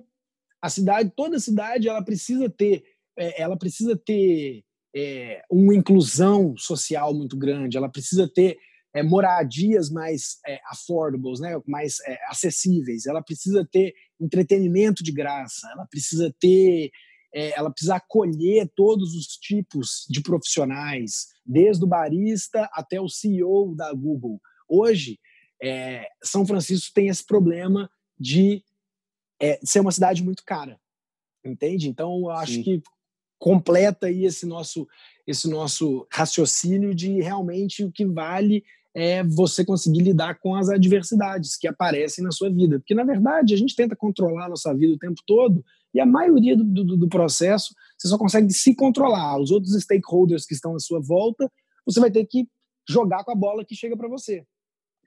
Speaker 1: A cidade, toda cidade, ela precisa ter, é, ela precisa ter é, uma inclusão social muito grande, ela precisa ter é, moradias mais é, affordables, né, mais é, acessíveis, ela precisa ter entretenimento de graça, ela precisa ter, é, ela precisa acolher todos os tipos de profissionais, desde o barista até o CEO da Google. Hoje, é, São Francisco tem esse problema de é, ser uma cidade muito cara, entende? Então, eu acho Sim. que completa aí esse nosso esse nosso raciocínio de realmente o que vale é você conseguir lidar com as adversidades que aparecem na sua vida. Porque, na verdade, a gente tenta controlar a nossa vida o tempo todo e a maioria do, do, do processo você só consegue se controlar. Os outros stakeholders que estão à sua volta, você vai ter que jogar com a bola que chega para você.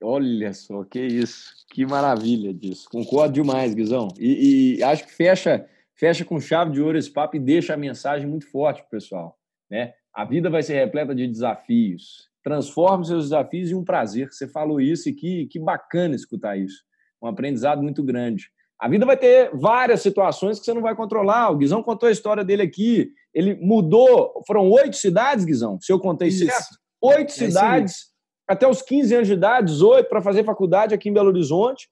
Speaker 2: Olha só, que isso. Que maravilha disso. Concordo demais, Guizão. E, e acho que fecha, fecha com chave de ouro esse papo e deixa a mensagem muito forte para o pessoal. Né? A vida vai ser repleta de desafios. Transforme seus desafios em um prazer. Você falou isso e que, que bacana escutar isso. Um aprendizado muito grande. A vida vai ter várias situações que você não vai controlar. O Guizão contou a história dele aqui. Ele mudou. Foram oito cidades, Guizão, se eu contei isso. certo. Oito é cidades, até os 15 anos de idade, 18, para fazer faculdade aqui em Belo Horizonte.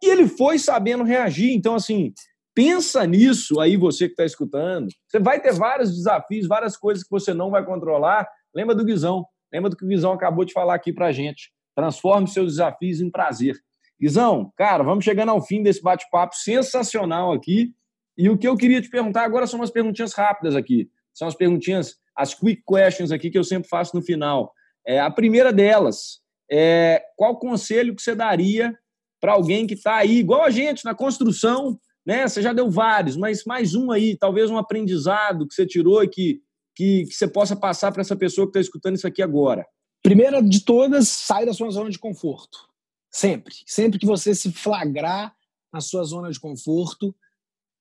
Speaker 2: E ele foi sabendo reagir. Então, assim, pensa nisso aí, você que está escutando. Você vai ter vários desafios, várias coisas que você não vai controlar. Lembra do Guizão. Lembra do que o Guizão acabou de falar aqui para gente. Transforme seus desafios em prazer. Guizão, cara, vamos chegando ao fim desse bate-papo sensacional aqui. E o que eu queria te perguntar agora são umas perguntinhas rápidas aqui. São as perguntinhas, as quick questions aqui que eu sempre faço no final. É, a primeira delas é qual conselho que você daria para alguém que está aí, igual a gente, na construção, né? Você já deu vários, mas mais um aí, talvez um aprendizado que você tirou e que que, que você possa passar para essa pessoa que está escutando isso aqui agora?
Speaker 1: Primeira de todas, sai da sua zona de conforto. Sempre. Sempre que você se flagrar na sua zona de conforto,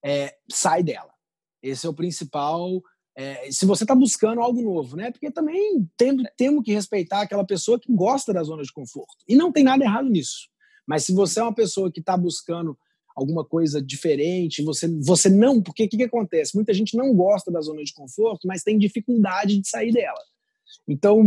Speaker 1: é, sai dela. Esse é o principal. É, se você está buscando algo novo, né? Porque também tem, temos que respeitar aquela pessoa que gosta da zona de conforto. E não tem nada errado nisso. Mas se você é uma pessoa que está buscando alguma coisa diferente, você, você não, porque o que, que acontece? Muita gente não gosta da zona de conforto, mas tem dificuldade de sair dela. Então,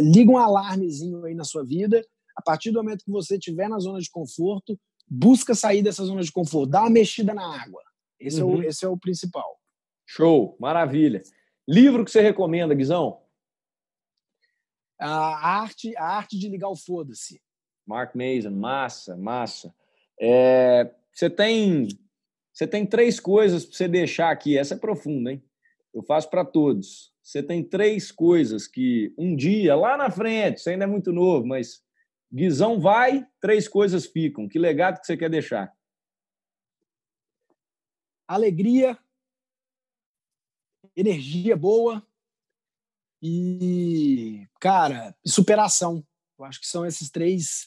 Speaker 1: liga um alarmezinho aí na sua vida. A partir do momento que você estiver na zona de conforto, busca sair dessa zona de conforto, dá uma mexida na água. Esse, uhum. é, o, uhum. esse é o principal.
Speaker 2: Show, maravilha. Livro que você recomenda, Guizão?
Speaker 1: A arte, a arte de ligar o foda-se.
Speaker 2: Mark Mason, massa, massa. É, você tem você tem três coisas para você deixar aqui. Essa é profunda, hein? Eu faço para todos. Você tem três coisas que um dia, lá na frente, você ainda é muito novo, mas Guizão vai, três coisas ficam. Que legado que você quer deixar?
Speaker 1: Alegria, energia boa e, cara, superação. Eu acho que são esses três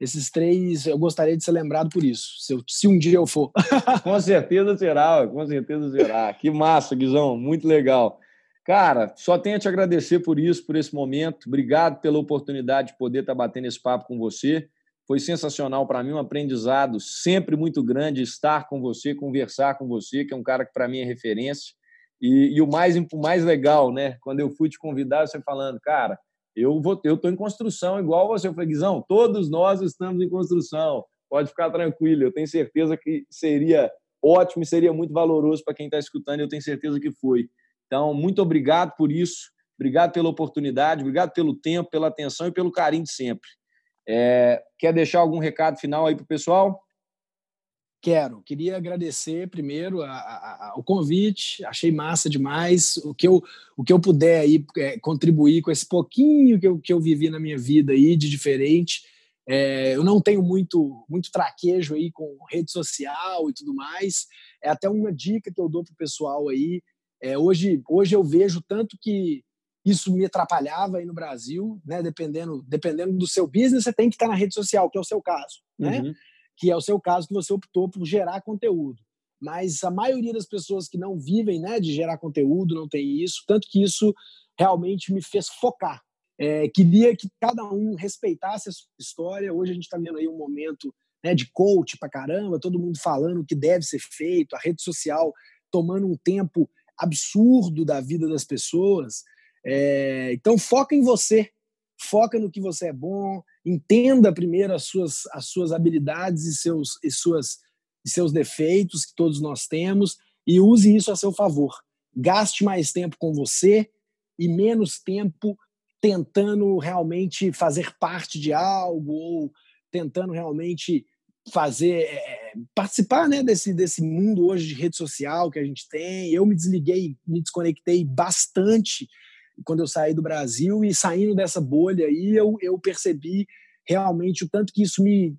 Speaker 1: esses três, eu gostaria de ser lembrado por isso, se, eu, se um dia eu for.
Speaker 2: com certeza será, com certeza será. Que massa, Guizão, muito legal. Cara, só tenho a te agradecer por isso, por esse momento. Obrigado pela oportunidade de poder estar batendo esse papo com você. Foi sensacional para mim, um aprendizado sempre muito grande estar com você, conversar com você, que é um cara que para mim é referência. E, e, o mais o mais legal, né? Quando eu fui te convidar, você falando, cara, eu vou, eu estou em construção igual você. Eu falei, Guizão, todos nós estamos em construção. Pode ficar tranquilo. Eu tenho certeza que seria ótimo e seria muito valoroso para quem está escutando. Eu tenho certeza que foi. Então, muito obrigado por isso. Obrigado pela oportunidade, obrigado pelo tempo, pela atenção e pelo carinho de sempre. É, quer deixar algum recado final aí para o pessoal?
Speaker 1: Quero. Queria agradecer primeiro a, a, a, o convite. Achei massa demais. O que eu, o que eu puder aí é, contribuir com esse pouquinho que eu, que eu vivi na minha vida aí de diferente. É, eu não tenho muito, muito traquejo aí com rede social e tudo mais. É até uma dica que eu dou para o pessoal aí. É, hoje, hoje eu vejo tanto que isso me atrapalhava aí no Brasil, né? Dependendo, dependendo do seu business, você tem que estar na rede social, que é o seu caso, né? Uhum que é o seu caso, que você optou por gerar conteúdo. Mas a maioria das pessoas que não vivem né, de gerar conteúdo não tem isso, tanto que isso realmente me fez focar. É, queria que cada um respeitasse a sua história. Hoje a gente está vendo aí um momento né, de coach para caramba, todo mundo falando o que deve ser feito, a rede social tomando um tempo absurdo da vida das pessoas. É, então, foca em você, foca no que você é bom, entenda primeiro as suas, as suas habilidades e seus, e suas, e seus defeitos que todos nós temos e use isso a seu favor. Gaste mais tempo com você e menos tempo tentando realmente fazer parte de algo ou tentando realmente fazer é, participar né, desse, desse mundo hoje de rede social que a gente tem. Eu me desliguei, me desconectei bastante quando eu saí do Brasil e saindo dessa bolha aí eu, eu percebi realmente o tanto que isso me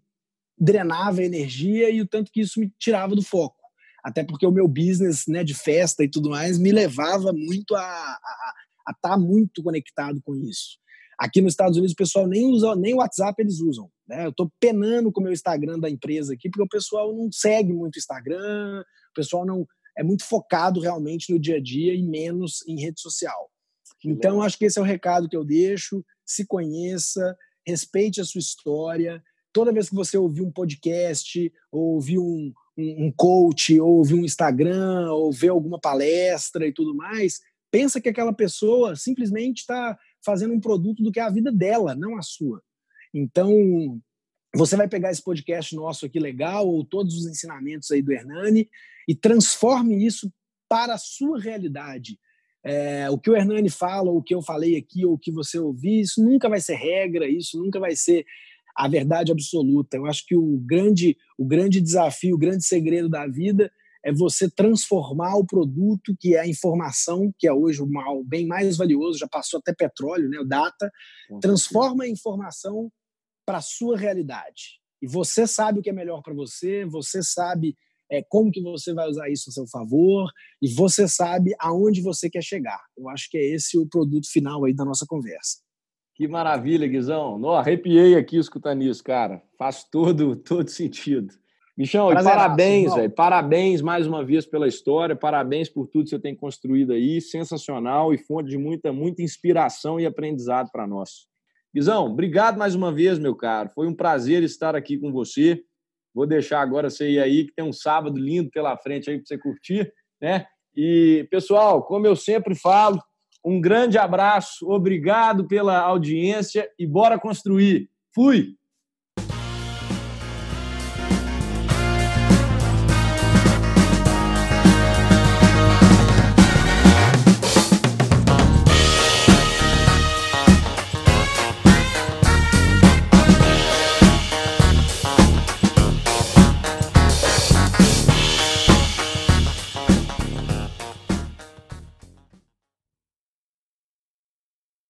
Speaker 1: drenava energia e o tanto que isso me tirava do foco. Até porque o meu business né, de festa e tudo mais me levava muito a estar tá muito conectado com isso. Aqui nos Estados Unidos o pessoal nem usa, nem o WhatsApp eles usam. Né? Eu estou penando com o meu Instagram da empresa aqui, porque o pessoal não segue muito o Instagram, o pessoal não é muito focado realmente no dia a dia e menos em rede social. Então, acho que esse é o recado que eu deixo. Se conheça, respeite a sua história. Toda vez que você ouvir um podcast, ou ouvir um, um, um coach, ou ouvir um Instagram, ou ver alguma palestra e tudo mais, pensa que aquela pessoa simplesmente está fazendo um produto do que é a vida dela, não a sua. Então, você vai pegar esse podcast nosso aqui legal, ou todos os ensinamentos aí do Hernani, e transforme isso para a sua realidade. É, o que o Hernani fala, ou o que eu falei aqui, ou o que você ouvir, isso nunca vai ser regra, isso nunca vai ser a verdade absoluta. Eu acho que o grande, o grande desafio, o grande segredo da vida é você transformar o produto, que é a informação, que é hoje o mal bem mais valioso, já passou até petróleo, né, o data, transforma a informação para a sua realidade. E você sabe o que é melhor para você, você sabe é, como que você vai usar isso a seu favor e você sabe aonde você quer chegar. Eu acho que é esse o produto final aí da nossa conversa.
Speaker 2: Que maravilha, Guizão. Não, arrepiei aqui escutando isso, cara. Faz todo, todo sentido. Michão, parabéns, velho. Parabéns mais uma vez pela história, parabéns por tudo que você tem construído aí. Sensacional e fonte de muita, muita inspiração e aprendizado para nós. Guizão, obrigado mais uma vez, meu caro. Foi um prazer estar aqui com você. Vou deixar agora você ir aí, que tem um sábado lindo pela frente aí para você curtir, né? E, pessoal, como eu sempre falo, um grande abraço, obrigado pela audiência e bora construir. Fui!